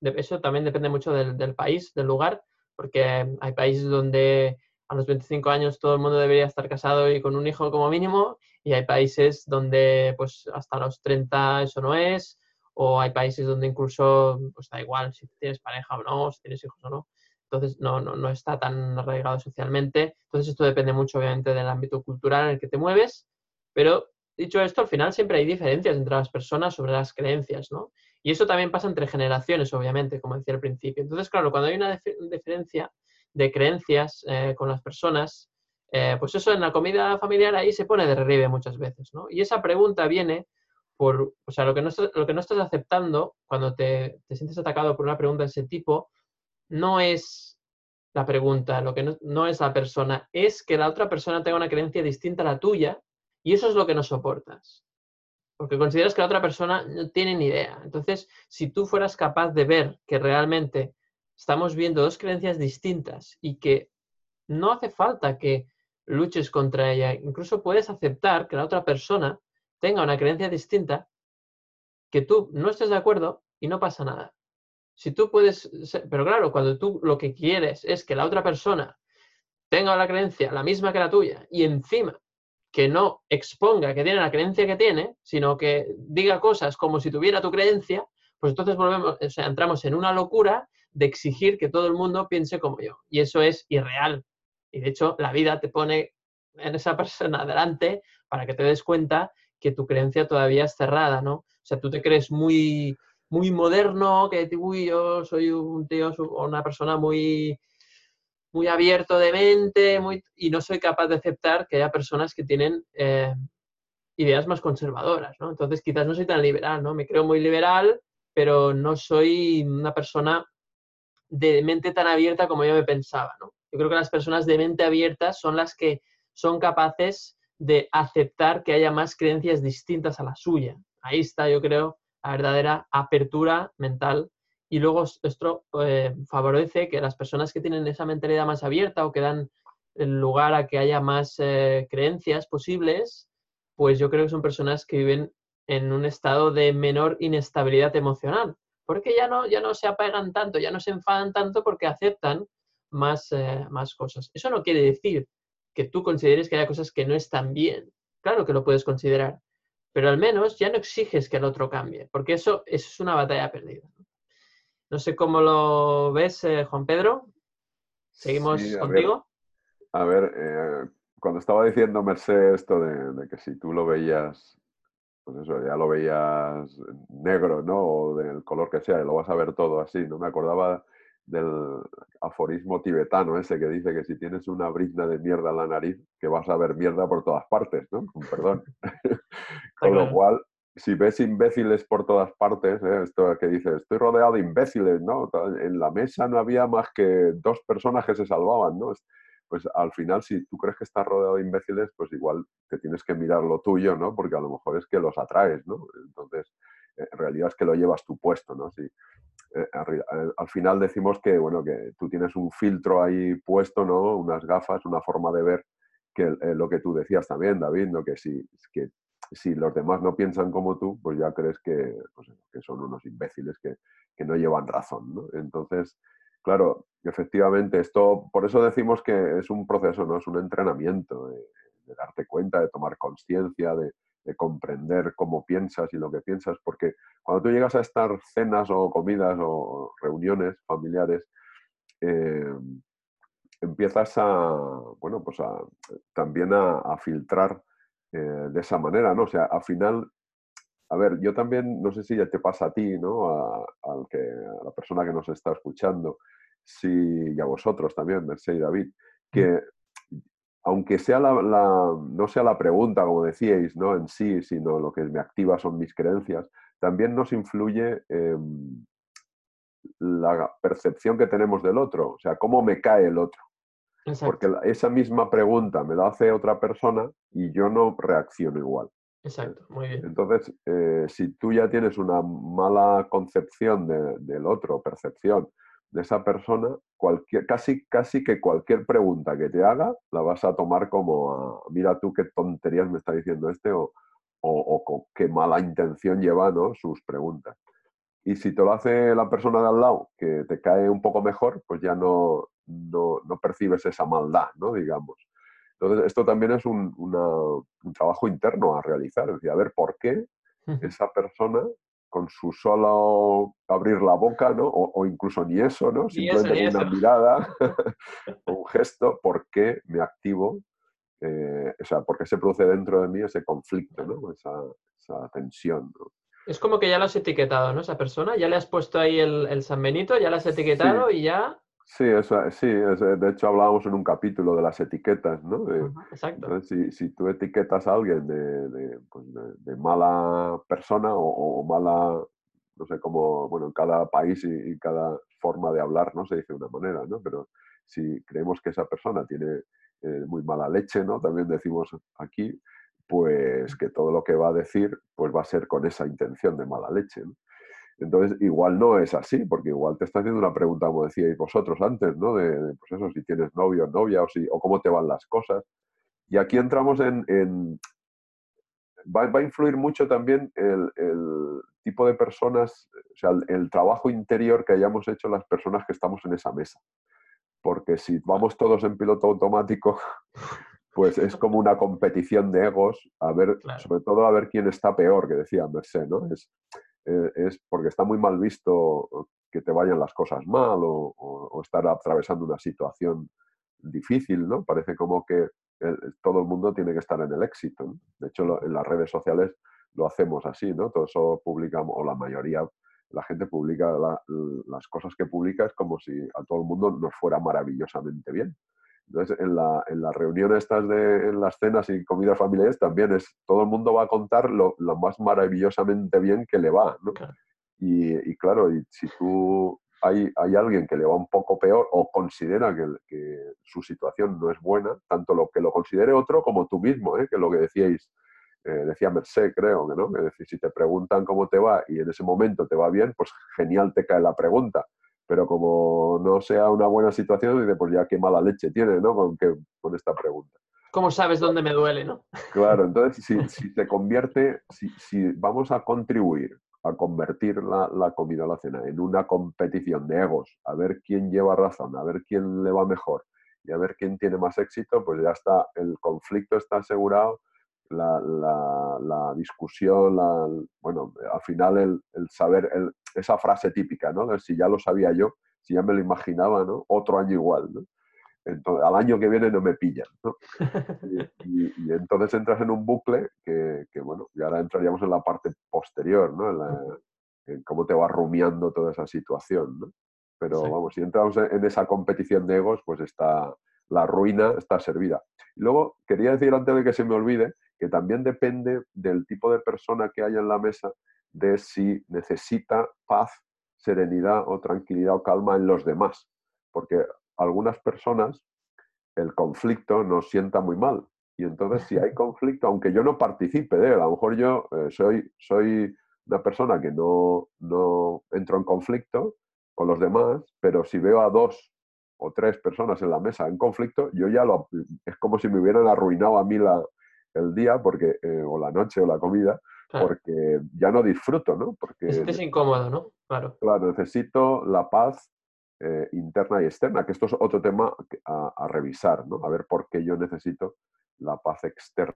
S1: eso también depende mucho del, país, del lugar, porque hay países donde a los 25 años todo el mundo debería estar casado y con un hijo como mínimo, y hay países donde pues hasta los 30 eso no es, o hay países donde incluso pues da igual si tienes pareja o no, si tienes hijos o no. Entonces no, no, no está tan arraigado socialmente. Entonces esto depende mucho obviamente del ámbito cultural en el que te mueves, pero dicho esto, al final siempre hay diferencias entre las personas sobre las creencias, ¿no? Y eso también pasa entre generaciones, obviamente, como decía al principio. Entonces, claro, cuando hay una diferencia de creencias eh, con las personas, eh, pues eso en la comida familiar ahí se pone de relieve muchas veces, ¿no? Y esa pregunta viene por, o sea, lo que no, lo que no estás aceptando cuando te, sientes atacado por una pregunta de ese tipo, no es la pregunta, lo que no, no, es la persona, es que la otra persona tenga una creencia distinta a la tuya y eso es lo que no soportas porque consideras que la otra persona no tiene ni idea. Entonces, si tú fueras capaz de ver que realmente estamos viendo dos creencias distintas y que no hace falta que luches contra ella, incluso puedes aceptar que la otra persona tenga una creencia distinta, que tú no estés de acuerdo y no pasa nada. Si tú puedes, pero claro, cuando tú lo que quieres es que la otra persona tenga la creencia la misma que la tuya y encima que no exponga que tiene la creencia que tiene, sino que diga cosas como si tuviera tu creencia, pues entonces volvemos, o sea, entramos en una locura de exigir que todo el mundo piense como yo. Y eso es irreal. Y de hecho, la vida te pone en esa persona delante para que te des cuenta que tu creencia todavía es cerrada, ¿no? O sea, tú te crees muy, muy moderno, que uy, yo soy un tío o una persona muy muy abierto de mente muy, y no soy capaz de aceptar que haya personas que tienen eh, ideas más conservadoras, ¿no? Entonces quizás no soy tan liberal, ¿no? Me creo muy liberal, pero no soy una persona de mente tan abierta como yo me pensaba, ¿no? Yo creo que las personas de mente abierta son las que son capaces de aceptar que haya más creencias distintas a la suya. Ahí está, yo creo, la verdadera apertura mental y luego esto eh, favorece que las personas que tienen esa mentalidad más abierta o que dan lugar a que haya más eh, creencias posibles, pues yo creo que son personas que viven en un estado de menor inestabilidad emocional, porque ya no, ya no se apagan tanto, ya no se enfadan tanto porque aceptan más, eh, más cosas. Eso no quiere decir que tú consideres que haya cosas que no están bien. Claro que lo puedes considerar, pero al menos ya no exiges que el otro cambie, porque eso, eso es una batalla perdida. No sé cómo lo ves, eh, Juan Pedro. Seguimos contigo.
S3: a ver, eh, cuando estaba diciendo Merced esto de, que si tú lo veías, pues eso, ya lo veías negro, ¿no? O del color que sea, y lo vas a ver todo así, ¿no? Me acordaba del aforismo tibetano ese que dice que si tienes una brizna de mierda en la nariz, que vas a ver mierda por todas partes, ¿no? Con perdón. Con lo cual, si ves imbéciles por todas partes, ¿eh? esto que dices, estoy rodeado de imbéciles, ¿no? En la mesa no había más que dos personas que se salvaban, ¿no? Pues al final, si tú crees que estás rodeado de imbéciles, pues igual te tienes que mirar lo tuyo, ¿no? Porque a lo mejor es que los atraes, ¿no? Entonces, eh, en realidad es que lo llevas tu puesto, ¿no? Si, eh, al final decimos que, bueno, que tú tienes un filtro ahí puesto, ¿no? Unas gafas, una forma de ver, que lo que tú decías también, David, ¿no? Que si, que si los demás no piensan como tú, pues ya crees que, pues que son unos imbéciles que, no llevan razón. ¿no? Entonces, claro, efectivamente, esto, por eso decimos que es un proceso, ¿no? Es un entrenamiento de, darte cuenta, de tomar conciencia, de, comprender cómo piensas y lo que piensas, porque cuando tú llegas a estar cenas o comidas o reuniones familiares, eh, empiezas a, bueno, pues a, también a filtrar eh, de esa manera, ¿no? O sea, al final, a ver, yo también, no sé si ya te pasa a ti, ¿no? A, al que, a la persona que nos está escuchando, si, y a vosotros también, Mercedes y David, que aunque sea la, no sea la pregunta, como decíais, ¿no? En sí, sino lo que me activa son mis creencias, también nos influye la percepción que tenemos del otro, o sea, cómo me cae el otro. Porque esa misma pregunta me la hace otra persona y yo no reacciono igual.
S1: Exacto, muy bien.
S3: Entonces, eh, si tú ya tienes una mala concepción del otro, percepción de esa persona, cualquier, casi, casi que cualquier pregunta que te haga la vas a tomar como, mira tú qué tonterías me está diciendo este o, o, qué mala intención lleva ¿no? sus preguntas. Y si te lo hace la persona de al lado, que te cae un poco mejor, pues ya no, no, percibes esa maldad, ¿no? Digamos. Entonces, esto también es un, trabajo interno a realizar, es decir, a ver por qué esa persona con su solo abrir la boca, ¿no? O, incluso ni eso, ¿no? Simplemente una mirada, un gesto, ¿por qué me activo? Eh, o sea, ¿por qué se produce dentro de mí ese conflicto, ¿no? Esa, esa tensión, ¿no?
S1: Es como que ya lo has etiquetado, ¿no? Esa persona, ya le has puesto ahí el, San Benito, ya lo has etiquetado y ya...
S3: Sí, eso, sí de hecho hablábamos en un capítulo de las etiquetas, ¿no?
S1: exacto.
S3: si, si, tú etiquetas a alguien de, de, pues mala persona o, mala, no sé cómo, bueno, en cada país y, cada forma de hablar, ¿no? Se dice de una manera, ¿no? Pero si creemos que esa persona tiene eh, muy mala leche, ¿no? También decimos aquí, pues que todo lo que va a decir pues va a ser con esa intención de mala leche. Entonces, igual no es así, porque igual te está haciendo una pregunta, como decíais vosotros antes, ¿no? De, pues eso, si tienes novio o novia o, si, o cómo te van las cosas. Y aquí entramos en... va, a influir mucho también el, tipo de personas, o sea, el, trabajo interior que hayamos hecho las personas que estamos en esa mesa. Porque si vamos todos en piloto automático, pues es como una competición de egos, a ver, sobre todo a ver quién está peor, que decía Merced, ¿no? Es, eh, es porque está muy mal visto que te vayan las cosas mal o, estar atravesando una situación difícil, ¿no? Parece como que todo el mundo tiene que estar en el éxito. De hecho, en las redes sociales lo hacemos así, ¿no? Todo eso publicamos, o la mayoría, la gente publica las cosas que publica es como si a todo el mundo nos fuera maravillosamente bien. Entonces, en la, en las reuniones estas de en las cenas y comidas familiares también es, todo el mundo va a contar lo, lo más maravillosamente bien que le va, ¿no? Y, y, claro, y si tú hay, hay, alguien que le va un poco peor o considera que, que, su situación no es buena, tanto lo que lo considere otro como tú mismo, ¿eh? que lo que decíais, eh, decía Merced, creo, ¿no? Es decir, si te preguntan cómo te va y en ese momento te va bien, pues genial te cae la pregunta pero como no sea una buena situación, dice, pues ya qué mala leche tiene, ¿no? Con, que, con esta pregunta.
S1: ¿Cómo sabes dónde me duele, no?
S3: Claro, entonces si, si te convierte, si, si, vamos a contribuir a convertir la, la comida o la cena en una competición de egos, a ver quién lleva razón, a ver quién le va mejor y a ver quién tiene más éxito, pues ya está, el conflicto está asegurado, la, la, la discusión, la, bueno, al final el, el saber, el, esa frase típica, ¿no? si ya lo sabía yo, si ya me lo imaginaba, ¿no? Otro año igual, ¿no? Entonces, al año que viene no me pillan, ¿no? Y, entonces entras en un bucle que, que, bueno, y ahora entraríamos en la parte posterior, ¿no? En, cómo te va rumiando toda esa situación, ¿no? Pero vamos, si entramos en esa competición de egos, pues está, la ruina está servida. Y luego, quería decir antes de que se me olvide, que también depende del tipo de persona que haya en la mesa, de si necesita paz, serenidad o tranquilidad o calma en los demás. Porque algunas personas el conflicto nos sienta muy mal. Y entonces si hay conflicto, aunque yo no participe de él, a lo mejor yo eh, soy, soy una persona que no, no entro en conflicto con los demás, pero si veo a dos o tres personas en la mesa en conflicto, yo ya lo... Es como si me hubieran arruinado a mí la, el día porque, eh, o la noche o la comida, porque ya no disfruto, ¿no? Porque
S1: es incómodo, ¿no? Claro.
S3: Claro, necesito la paz eh, interna y externa, que esto es otro tema a, a, revisar, ¿no? A ver por qué yo necesito la paz externa.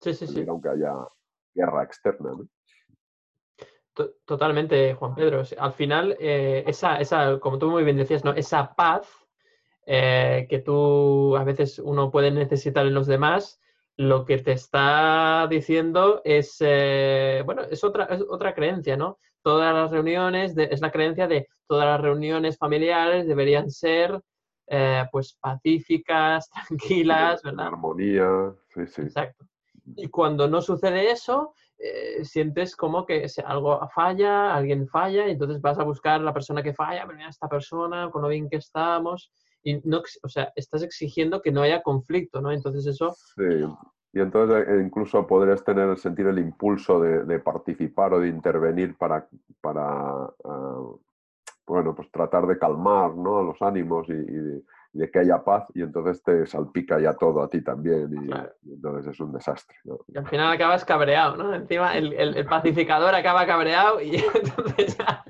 S1: Sí, sí, sí.
S3: Aunque haya guerra externa, ¿no?
S1: Totalmente, Juan Pedro. Al final, eh, esa, esa, como tú muy bien decías, ¿no? esa paz eh, que tú a veces uno puede necesitar en los demás, lo que te está diciendo es, eh, bueno, es otra, es otra creencia, ¿no? Todas las reuniones, es la creencia de todas las reuniones familiares deberían ser pues pacíficas, tranquilas, ¿verdad?
S3: Armonía, sí, sí.
S1: Exacto. Y cuando no sucede eso, eh, sientes como que algo falla, alguien falla, y entonces vas a buscar la persona que falla, pero mira esta persona, con lo bien que estamos, y no, o sea, estás exigiendo que no haya conflicto, ¿no? Entonces eso...
S3: Sí, y entonces eh, incluso podrías tener, sentir el impulso de, participar o de intervenir para, para ah, bueno, pues tratar de calmar ¿no? los ánimos y, de que haya paz y entonces te salpica ya todo a ti también y, entonces es un desastre.
S1: Y al final acabas cabreado, ¿no? Encima el, el, pacificador acaba cabreado y entonces ya,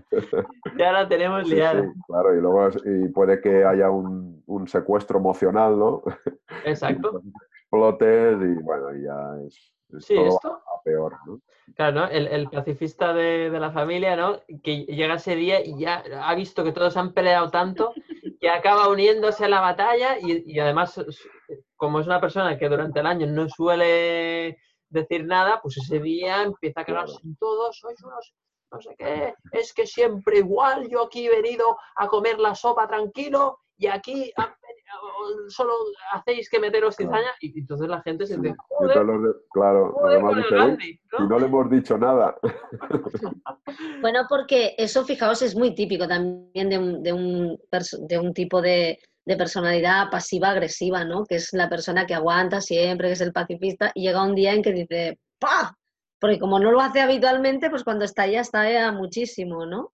S1: ya la tenemos liada. Sí,
S3: claro, y luego y puede que haya un, un secuestro emocional, ¿no?
S1: Exacto.
S3: explotes y bueno, ya es, sí, esto, a peor, ¿no?
S1: Claro, ¿no? El, el pacifista de, de, la familia, ¿no? Que llega ese día y ya ha visto que todos han peleado tanto que acaba uniéndose a la batalla y, y, además, como es una persona que durante el año no suele decir nada, pues ese día empieza a quedarse en todos, sois unos no sé qué, es que siempre igual, yo aquí he venido a comer la sopa tranquilo y aquí solo hacéis que meteros cizaña y entonces la gente se dice,
S3: claro, y no le hemos dicho nada.
S2: bueno, porque eso, fijaos, es muy típico también de un, de un, de un tipo de, de personalidad pasiva-agresiva, ¿no? Que es la persona que aguanta siempre, que es el pacifista, y llega un día en que dice, ¡pah! Porque como no lo hace habitualmente, pues cuando está ya está muchísimo, ¿no?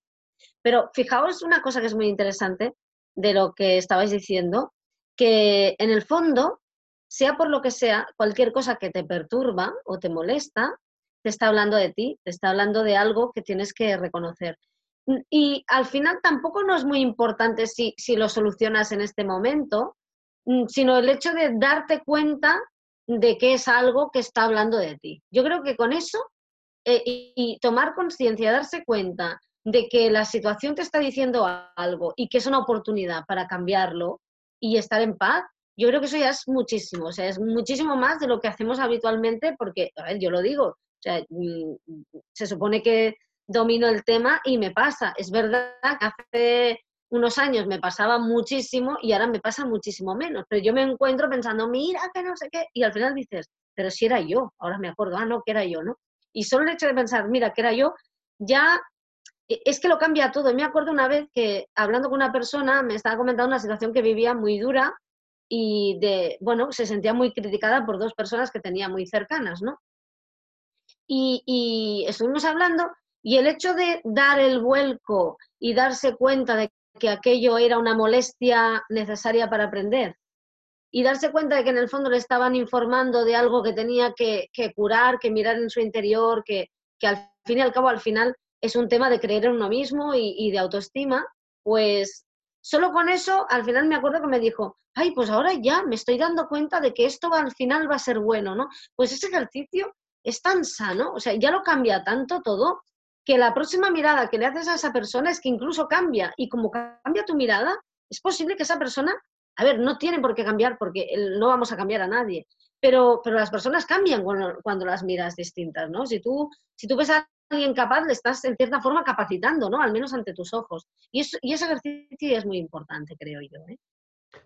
S2: Pero fijaos una cosa que es muy interesante de lo que estabais diciendo, que en el fondo, sea por lo que sea, cualquier cosa que te perturba o te molesta, te está hablando de ti, te está hablando de algo que tienes que reconocer. Y al final tampoco no es muy importante si, si lo solucionas en este momento, mm, sino el hecho de darte cuenta de que es algo que está hablando de ti. Yo creo que con eso eh, y, y, tomar conciencia, darse cuenta de que la situación te está diciendo algo y que es una oportunidad para cambiarlo, y estar en paz, yo creo que eso ya es muchísimo, o sea, es muchísimo más de lo que hacemos habitualmente, porque, a ver, yo lo digo, o sea, mm, se supone que domino el tema y me pasa. Es verdad que hace unos años me pasaba muchísimo y ahora me pasa muchísimo menos, pero yo me encuentro pensando, mira, que no sé qué, y al final dices, pero si era yo, ahora me acuerdo, ah, no, que era yo, ¿no? Y solo el hecho de pensar, mira, que era yo, ya es que lo cambia todo. Me acuerdo una vez que hablando con una persona me estaba comentando una situación que vivía muy dura y de, bueno, se sentía muy criticada por dos personas que tenía muy cercanas, ¿no? Y, y estuvimos hablando y el hecho de dar el vuelco y darse cuenta de que aquello era una molestia necesaria para aprender y darse cuenta de que en el fondo le estaban informando de algo que tenía que, que curar, que mirar en su interior, que, que al fin y al cabo, al final, es un tema de creer en uno mismo y, de autoestima, pues solo con eso, al final me acuerdo que me dijo, ay, pues ahora ya me estoy dando cuenta de que esto al final va a ser bueno, ¿no? Pues ese ejercicio es tan sano, o sea, ya lo cambia tanto todo, que la próxima mirada que le haces a esa persona es que incluso cambia, y como cambia tu mirada, es posible que esa persona, a ver, no tiene por qué cambiar porque no vamos a cambiar a nadie, pero, pero las personas cambian cuando, las miras distintas, ¿no? Si tú, si tú ves a alguien capaz, le estás en cierta forma capacitando, ¿no? Al menos ante tus ojos. Y, y ese ejercicio es muy importante, creo yo. ¿eh?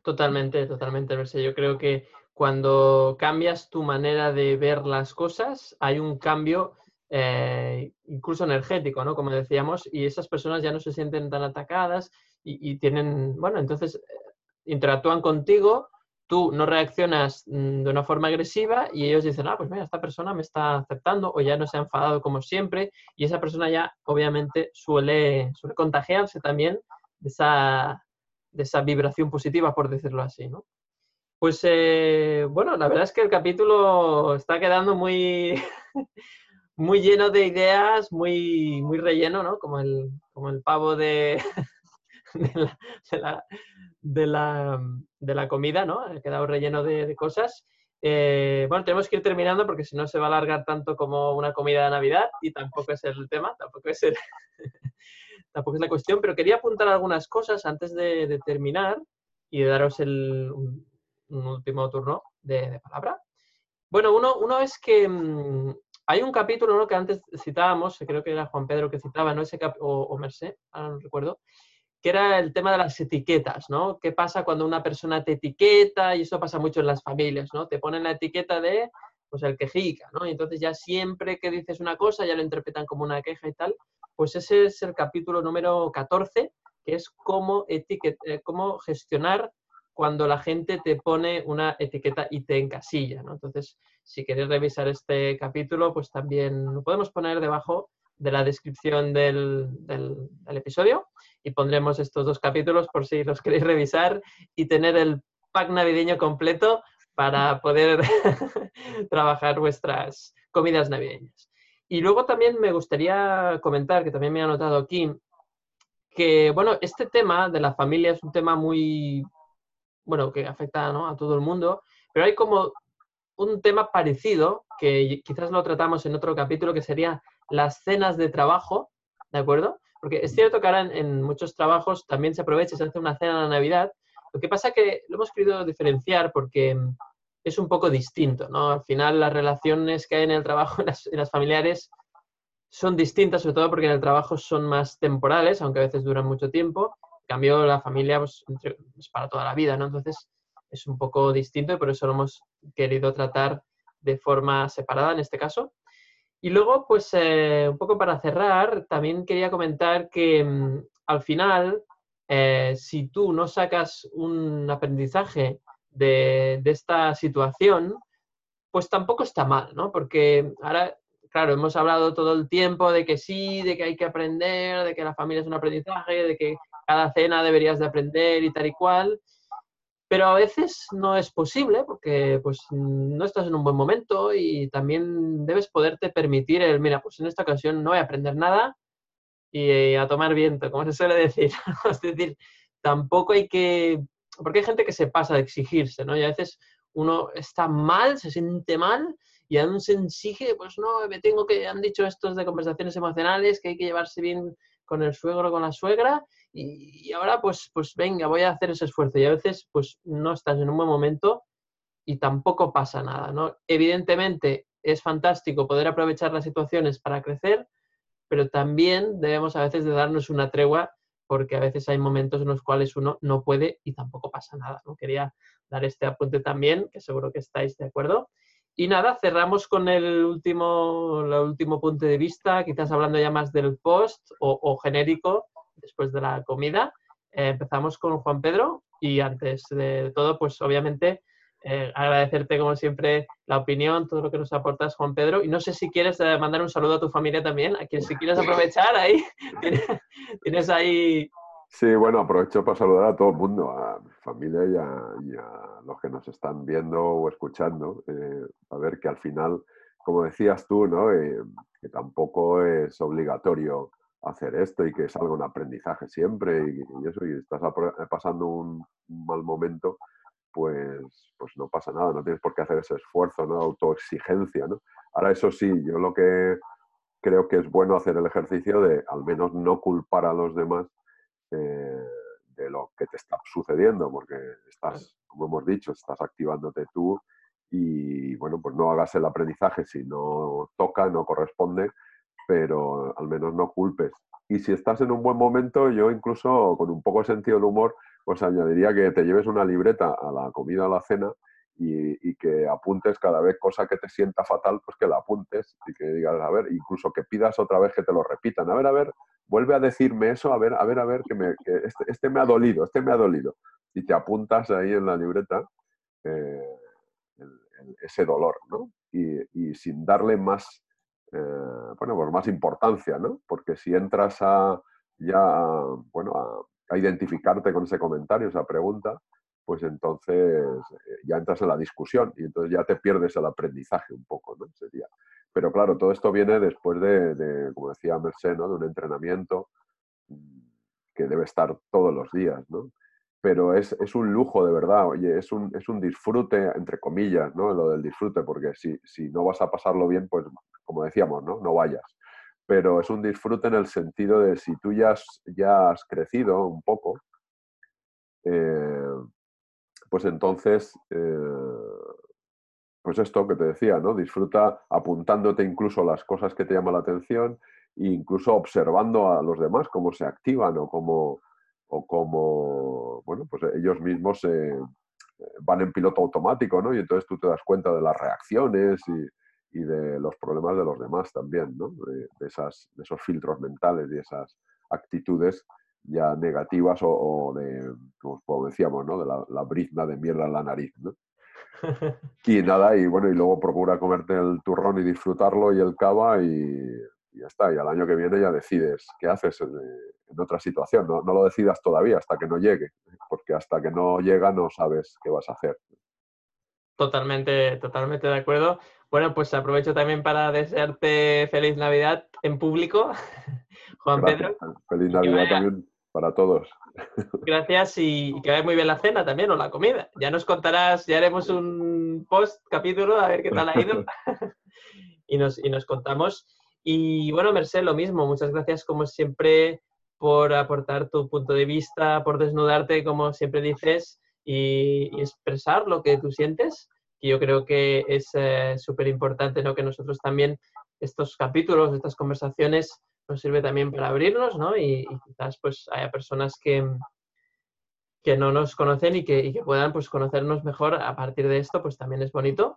S1: Totalmente, totalmente, Yo creo que cuando cambias tu manera de ver las cosas, hay un cambio eh, incluso energético, ¿no? Como decíamos, y esas personas ya no se sienten tan atacadas y, tienen, bueno, entonces interactúan contigo, tú no reaccionas mm, de una forma agresiva y ellos dicen, ah, pues mira, esta persona me está aceptando o ya no se ha enfadado como siempre y esa persona ya obviamente suele, suele contagiarse también de esa, de esa vibración positiva, por decirlo así, ¿no? Pues eh, bueno, la verdad es que el capítulo está quedando muy, muy lleno de ideas, muy, muy relleno, ¿no? Como el, como el pavo de, de, la, de, la, comida, ¿no? Ha quedado relleno de, cosas. Eh, bueno, tenemos que ir terminando porque si no se va a alargar tanto como una comida de Navidad y tampoco es el tema, tampoco es, el, tampoco es la cuestión, pero quería apuntar algunas cosas antes de, terminar y de daros el, un último turno de, palabra. Bueno, uno, uno es que mm, hay un capítulo que antes citábamos, creo que era Juan Pedro que citaba, ¿no? Ese o, o Mercé, ahora no recuerdo, que era el tema de las etiquetas, ¿no? ¿Qué pasa cuando una persona te etiqueta? Y eso pasa mucho en las familias, ¿no? Te ponen la etiqueta de, pues, el quejica, ¿no? Y entonces ya siempre que dices una cosa ya lo interpretan como una queja y tal. Pues ese es el capítulo número 14, que es cómo, eh, cómo gestionar cuando la gente te pone una etiqueta y te encasilla, ¿no? Entonces, si queréis revisar este capítulo, pues también lo podemos poner debajo de la descripción del, episodio y pondremos estos dos capítulos por si los queréis revisar y tener el pack navideño completo para poder trabajar vuestras comidas navideñas. Y luego también me gustaría comentar, que también me ha notado aquí, que bueno, este tema de la familia es un tema muy bueno, que afecta a todo el mundo, pero hay como un tema parecido, que quizás lo tratamos en otro capítulo, que sería las cenas de trabajo, ¿de acuerdo? Porque es cierto que ahora en, muchos trabajos también se aprovecha se hace una cena de Navidad. Lo que pasa que lo hemos querido diferenciar porque es un poco distinto, ¿no? Al final las relaciones que hay en el trabajo, en las, en familiares, son distintas, sobre todo porque en el trabajo son más temporales, aunque a veces duran mucho tiempo, cambio, la familia pues, es para toda la vida, ¿no? Entonces es un poco distinto y por eso lo hemos querido tratar de forma separada en este caso. Y luego, pues eh, un poco para cerrar, también quería comentar que mm, al final, eh, si tú no sacas un aprendizaje de, de, esta situación, pues tampoco está mal, ¿no? Porque ahora, claro, hemos hablado todo el tiempo de que sí, de que hay que aprender, de que la familia es un aprendizaje, de que cada cena deberías de aprender y tal y cual, pero a veces no es posible porque pues no estás en un buen momento y también debes poderte permitir el, mira, pues en esta ocasión no voy a aprender nada y a tomar viento, como se suele decir. es decir, tampoco hay que, porque hay gente que se pasa de exigirse, ¿no? Y a veces uno está mal, se siente mal y aún se exige, pues no, me tengo que, han dicho estos de conversaciones emocionales, que hay que llevarse bien con el suegro, con la suegra, y, ahora pues, pues venga, voy a hacer ese esfuerzo. Y a veces pues no estás en un buen momento y tampoco pasa nada, ¿no? Evidentemente es fantástico poder aprovechar las situaciones para crecer, pero también debemos a veces de darnos una tregua porque a veces hay momentos en los cuales uno no puede y tampoco pasa nada. ¿no? Quería dar este apunte también, que seguro que estáis de acuerdo. Y nada, cerramos con el último, el último punto de vista, quizás hablando ya más del post o, genérico después de la comida. Eh, empezamos con Juan Pedro y antes de todo, pues obviamente eh, agradecerte como siempre la opinión, todo lo que nos aportas, Juan Pedro. Y no sé si quieres eh, mandar un saludo a tu familia también, a quien si quieres aprovechar ahí, tienes ahí
S3: Sí, bueno, aprovecho para saludar a todo el mundo, a mi familia y a, los que nos están viendo o escuchando, eh, a ver que al final, como decías tú, ¿no? Que tampoco es obligatorio hacer esto y que es algo un aprendizaje siempre y, eso, y estás pasando un, mal momento, pues, pues no pasa nada, no tienes por qué hacer ese esfuerzo, ¿no? Autoexigencia, ¿no? Ahora, eso sí, yo lo que creo que es bueno hacer el ejercicio de al menos no culpar a los demás eh, de lo que te está sucediendo, porque estás, como hemos dicho, estás activándote tú y bueno, pues no hagas el aprendizaje si no toca, no corresponde, pero al menos no culpes. Y si estás en un buen momento, yo incluso con un poco de sentido del humor, pues añadiría que te lleves una libreta a la comida a la cena y, que apuntes cada vez cosa que te sienta fatal, pues que la apuntes y que digas, a ver, incluso que pidas otra vez que te lo repitan, a ver, a ver, vuelve a decirme eso, a ver, a ver, a ver, que, me, este, este, me ha dolido, este me ha dolido. Y te apuntas ahí en la libreta eh, ese dolor, ¿no? Y, sin darle más, eh, bueno, pues más importancia, ¿no? Porque si entras a ya, bueno, a, identificarte con ese comentario, esa pregunta, pues entonces eh, ya entras en la discusión y entonces ya te pierdes el aprendizaje un poco, ¿no? Sería. Pero claro, todo esto viene después de, como decía Merced, ¿no? De un entrenamiento mm, que debe estar todos los días, ¿no? Pero es, un lujo de verdad, oye, es un, es un disfrute, entre comillas, ¿no? Lo del disfrute, porque si, si no vas a pasarlo bien, pues como decíamos, ¿no? No vayas. Pero es un disfrute en el sentido de si tú ya has, ya has crecido un poco, eh, pues entonces, eh, pues esto que te decía, ¿no? Disfruta apuntándote incluso las cosas que te llaman la atención e incluso observando a los demás cómo se activan o cómo, o cómo bueno, pues ellos mismos van en piloto automático, ¿no? Y entonces tú te das cuenta de las reacciones y, de los problemas de los demás también, ¿no? De, esas, de esos filtros mentales y esas actitudes ya negativas o, de, como, decíamos, ¿no? De la, la, brizna de mierda en la nariz, ¿no? y nada, y bueno, y luego procura comerte el turrón y disfrutarlo y el cava y, ya está. Y al año que viene ya decides qué haces en, otra situación. No, no, lo decidas todavía hasta que no llegue, porque hasta que no llega no sabes qué vas a hacer.
S1: Totalmente, totalmente de acuerdo. Bueno, pues aprovecho también para desearte feliz Navidad en público, Juan Pedro.
S3: Feliz Navidad también para todos.
S1: Gracias y que vaya muy bien la cena también o la comida. Ya nos contarás, ya haremos un post capítulo a ver qué tal ha ido y, nos, y nos contamos. Y bueno, Merced, lo mismo. Muchas gracias como siempre por aportar tu punto de vista, por desnudarte como siempre dices y, expresar lo que tú sientes. Y yo creo que es eh, súper importante ¿no? que nosotros también estos capítulos, estas conversaciones nos sirve también para abrirnos, ¿no? Y, quizás pues haya personas que, que no nos conocen y que, puedan pues conocernos mejor a partir de esto, pues también es bonito.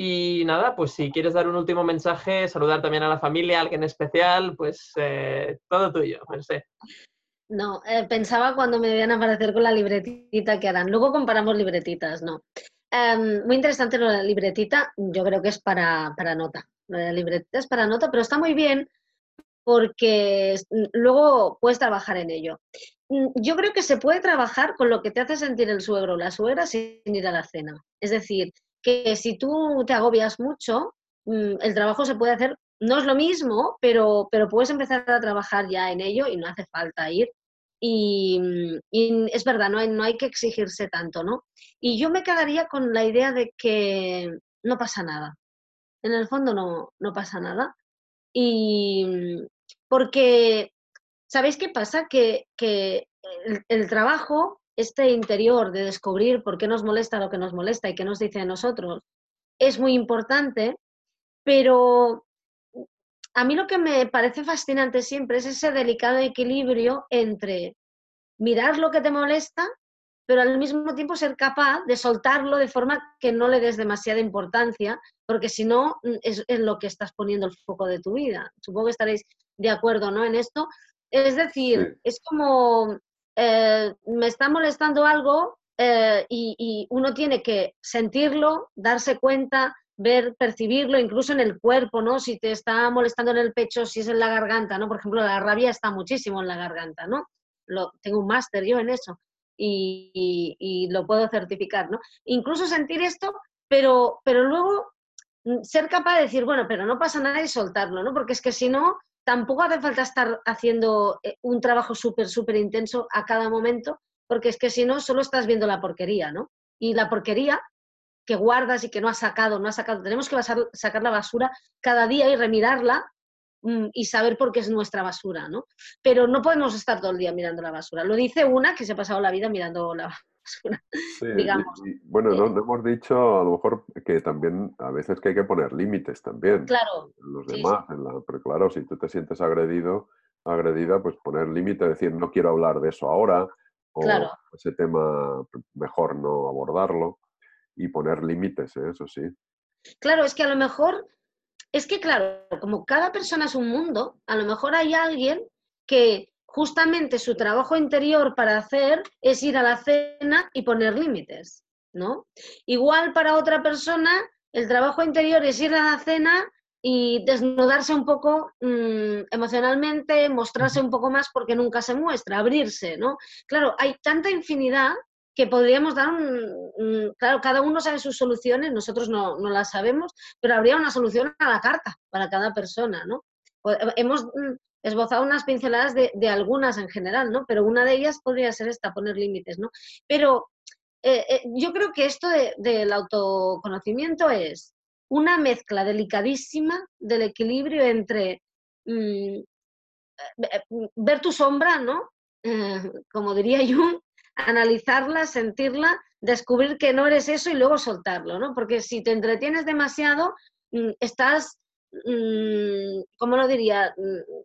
S1: Y nada, pues si quieres dar un último mensaje, saludar también a la familia, a alguien especial, pues eh, todo tuyo, sé.
S2: No, eh, pensaba cuando me debían aparecer con la libretita que harán. Luego comparamos libretitas, ¿no? Em, muy interesante la libretita, yo creo que es para, para nota. La libretita es para nota, pero está muy bien porque luego puedes trabajar en ello. Mm, yo creo que se puede trabajar con lo que te hace sentir el suegro o la suegra sin ir a la cena. Es decir, que si tú te agobias mucho, mm, el trabajo se puede hacer, no es lo mismo, pero, pero puedes empezar a trabajar ya en ello y no hace falta ir. Y, mm, es verdad, no hay, no hay que exigirse tanto, ¿no? Y yo me quedaría con la idea de que no pasa nada. En el fondo no, no pasa nada. Y, porque, ¿sabéis qué pasa? Que, el, trabajo, este interior de descubrir por qué nos molesta lo que nos molesta y qué nos dice a nosotros, es muy importante, pero a mí lo que me parece fascinante siempre es ese delicado equilibrio entre mirar lo que te molesta, pero al mismo tiempo ser capaz de soltarlo de forma que no le des demasiada importancia, porque si no es en lo que estás poniendo el foco de tu vida. Supongo que estaréis de acuerdo ¿no? en esto. Es decir, es como eh, me está molestando algo eh, y, uno tiene que sentirlo, darse cuenta, ver, percibirlo, incluso en el cuerpo, ¿no? Si te está molestando en el pecho, si es en la garganta, ¿no? Por ejemplo, la rabia está muchísimo en la garganta, ¿no? Lo, tengo un máster yo en eso y, y, lo puedo certificar, ¿no? Incluso sentir esto, pero, pero luego mm, ser capaz de decir, bueno, pero no pasa nada y soltarlo, ¿no? Porque es que si no, tampoco hace falta estar haciendo eh, un trabajo súper, súper intenso a cada momento, porque es que si no, solo estás viendo la porquería, ¿no? Y la porquería que guardas y que no has sacado, no has sacado, tenemos que sacar la basura cada día y remirarla y saber por qué es nuestra basura, ¿no? Pero no podemos estar todo el día mirando la basura. Lo dice una que se ha pasado la vida mirando la, digamos.
S3: bueno, no, hemos dicho a lo mejor que también a veces que hay que poner límites también.
S2: Claro.
S3: los demás, pero claro, si tú te sientes agredido, agredida, pues poner límite, decir no quiero hablar de eso ahora, o ese tema mejor no abordarlo. y poner límites, ¿eh? eso sí.
S2: Claro, es que a lo mejor, es que claro, como cada persona es un mundo, a lo mejor hay alguien que justamente su trabajo interior para hacer es ir a la cena y poner límites, ¿no? Igual para otra persona el trabajo interior es ir a la cena y desnudarse un poco mm, emocionalmente, mostrarse un poco más porque nunca se muestra, abrirse, ¿no? Claro, hay tanta infinidad que podríamos dar un, claro, cada uno sabe sus soluciones, nosotros no, no, las sabemos, pero habría una solución a la carta para cada persona, ¿no? Hemos mm, esbozado unas pinceladas de, de algunas en general, ¿no? Pero una de ellas podría ser esta, poner límites, ¿no? Pero eh, eh, yo creo que esto del autoconocimiento es una mezcla delicadísima del equilibrio entre mm, eh, ver tu sombra, ¿no? como diría Jung, analizarla, sentirla, descubrir que no eres eso y luego soltarlo, ¿no? Porque si te entretienes demasiado, mm, estás, mm, ¿cómo lo diría?,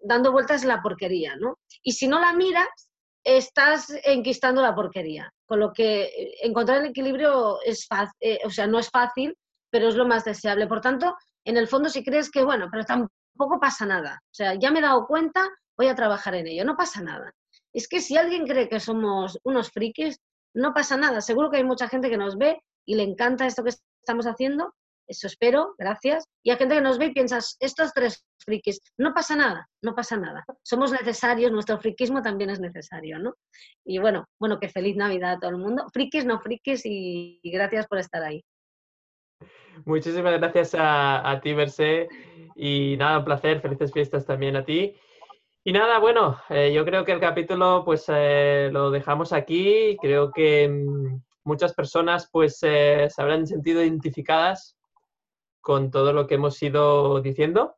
S2: dando vueltas en la porquería, ¿no? Y si no la miras, estás enquistando la porquería. Con lo que eh, encontrar el equilibrio es fácil, eh, o sea, no es fácil, pero es lo más deseable. Por tanto, en el fondo, si crees que, bueno, pero tampoco pasa nada. O sea, ya me he dado cuenta, voy a trabajar en ello. No pasa nada. Es que si alguien cree que somos unos frikis, no pasa nada. Seguro que hay mucha gente que nos ve y le encanta esto que estamos haciendo eso espero, gracias. Y hay gente que nos ve y piensas, estos tres frikis, no pasa nada, no pasa nada. Somos necesarios, nuestro friquismo también es necesario, ¿no? Y bueno, bueno, que feliz Navidad a todo el mundo. Frikis, no frikis, y, gracias por estar ahí.
S1: Muchísimas gracias a, ti, Mercé. Y nada, un placer. Felices fiestas también a ti. Y nada, bueno, eh, yo creo que el capítulo pues eh, lo dejamos aquí. Creo que mm, muchas personas pues eh, se habrán sentido identificadas con todo lo que hemos ido diciendo.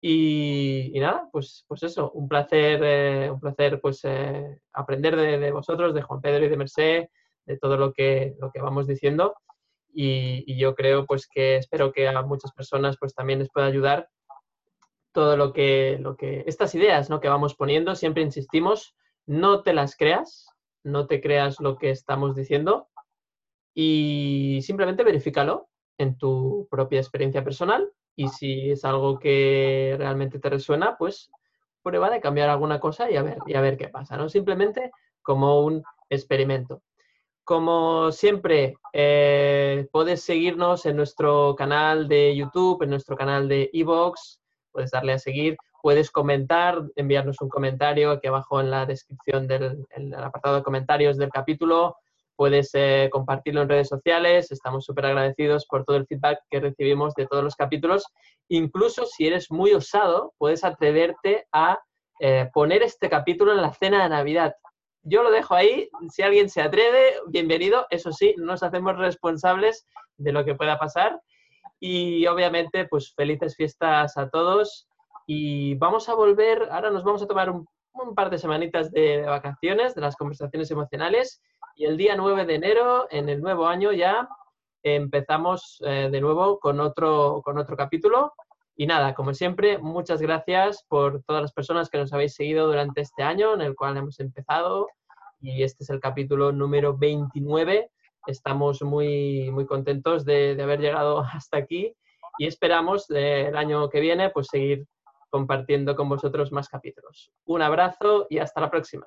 S1: Y, nada, pues, pues eso, un placer, eh, un placer pues eh, aprender de, vosotros, de Juan Pedro y de Mercé, de todo lo que, lo que vamos diciendo. Y, yo creo pues que espero que a muchas personas pues también les pueda ayudar todo lo que, lo que, estas ideas ¿no? que vamos poniendo, siempre insistimos, no te las creas, no te creas lo que estamos diciendo y simplemente verifícalo, en tu propia experiencia personal y si es algo que realmente te resuena, pues prueba de cambiar alguna cosa y a ver, y a ver qué pasa, ¿no? Simplemente como un experimento. Como siempre, eh, puedes seguirnos en nuestro canal de YouTube, en nuestro canal de Evox, puedes darle a seguir, puedes comentar, enviarnos un comentario aquí abajo en la descripción del el apartado de comentarios del capítulo, puedes eh, compartirlo en redes sociales. Estamos súper agradecidos por todo el feedback que recibimos de todos los capítulos. Incluso si eres muy osado, puedes atreverte a eh, poner este capítulo en la cena de Navidad. Yo lo dejo ahí. Si alguien se atreve, bienvenido. Eso sí, nos hacemos responsables de lo que pueda pasar. Y obviamente, pues felices fiestas a todos. Y vamos a volver, ahora nos vamos a tomar un, par de semanitas de vacaciones, de las conversaciones emocionales y el día 9 de enero, en el nuevo año ya, empezamos eh, de nuevo con otro, con otro capítulo. Y nada, como siempre, muchas gracias por todas las personas que nos habéis seguido durante este año en el cual hemos empezado. Y este es el capítulo número 29. Estamos muy, muy contentos de, de haber llegado hasta aquí y esperamos el año que viene pues seguir compartiendo con vosotros más capítulos. Un abrazo y hasta la próxima.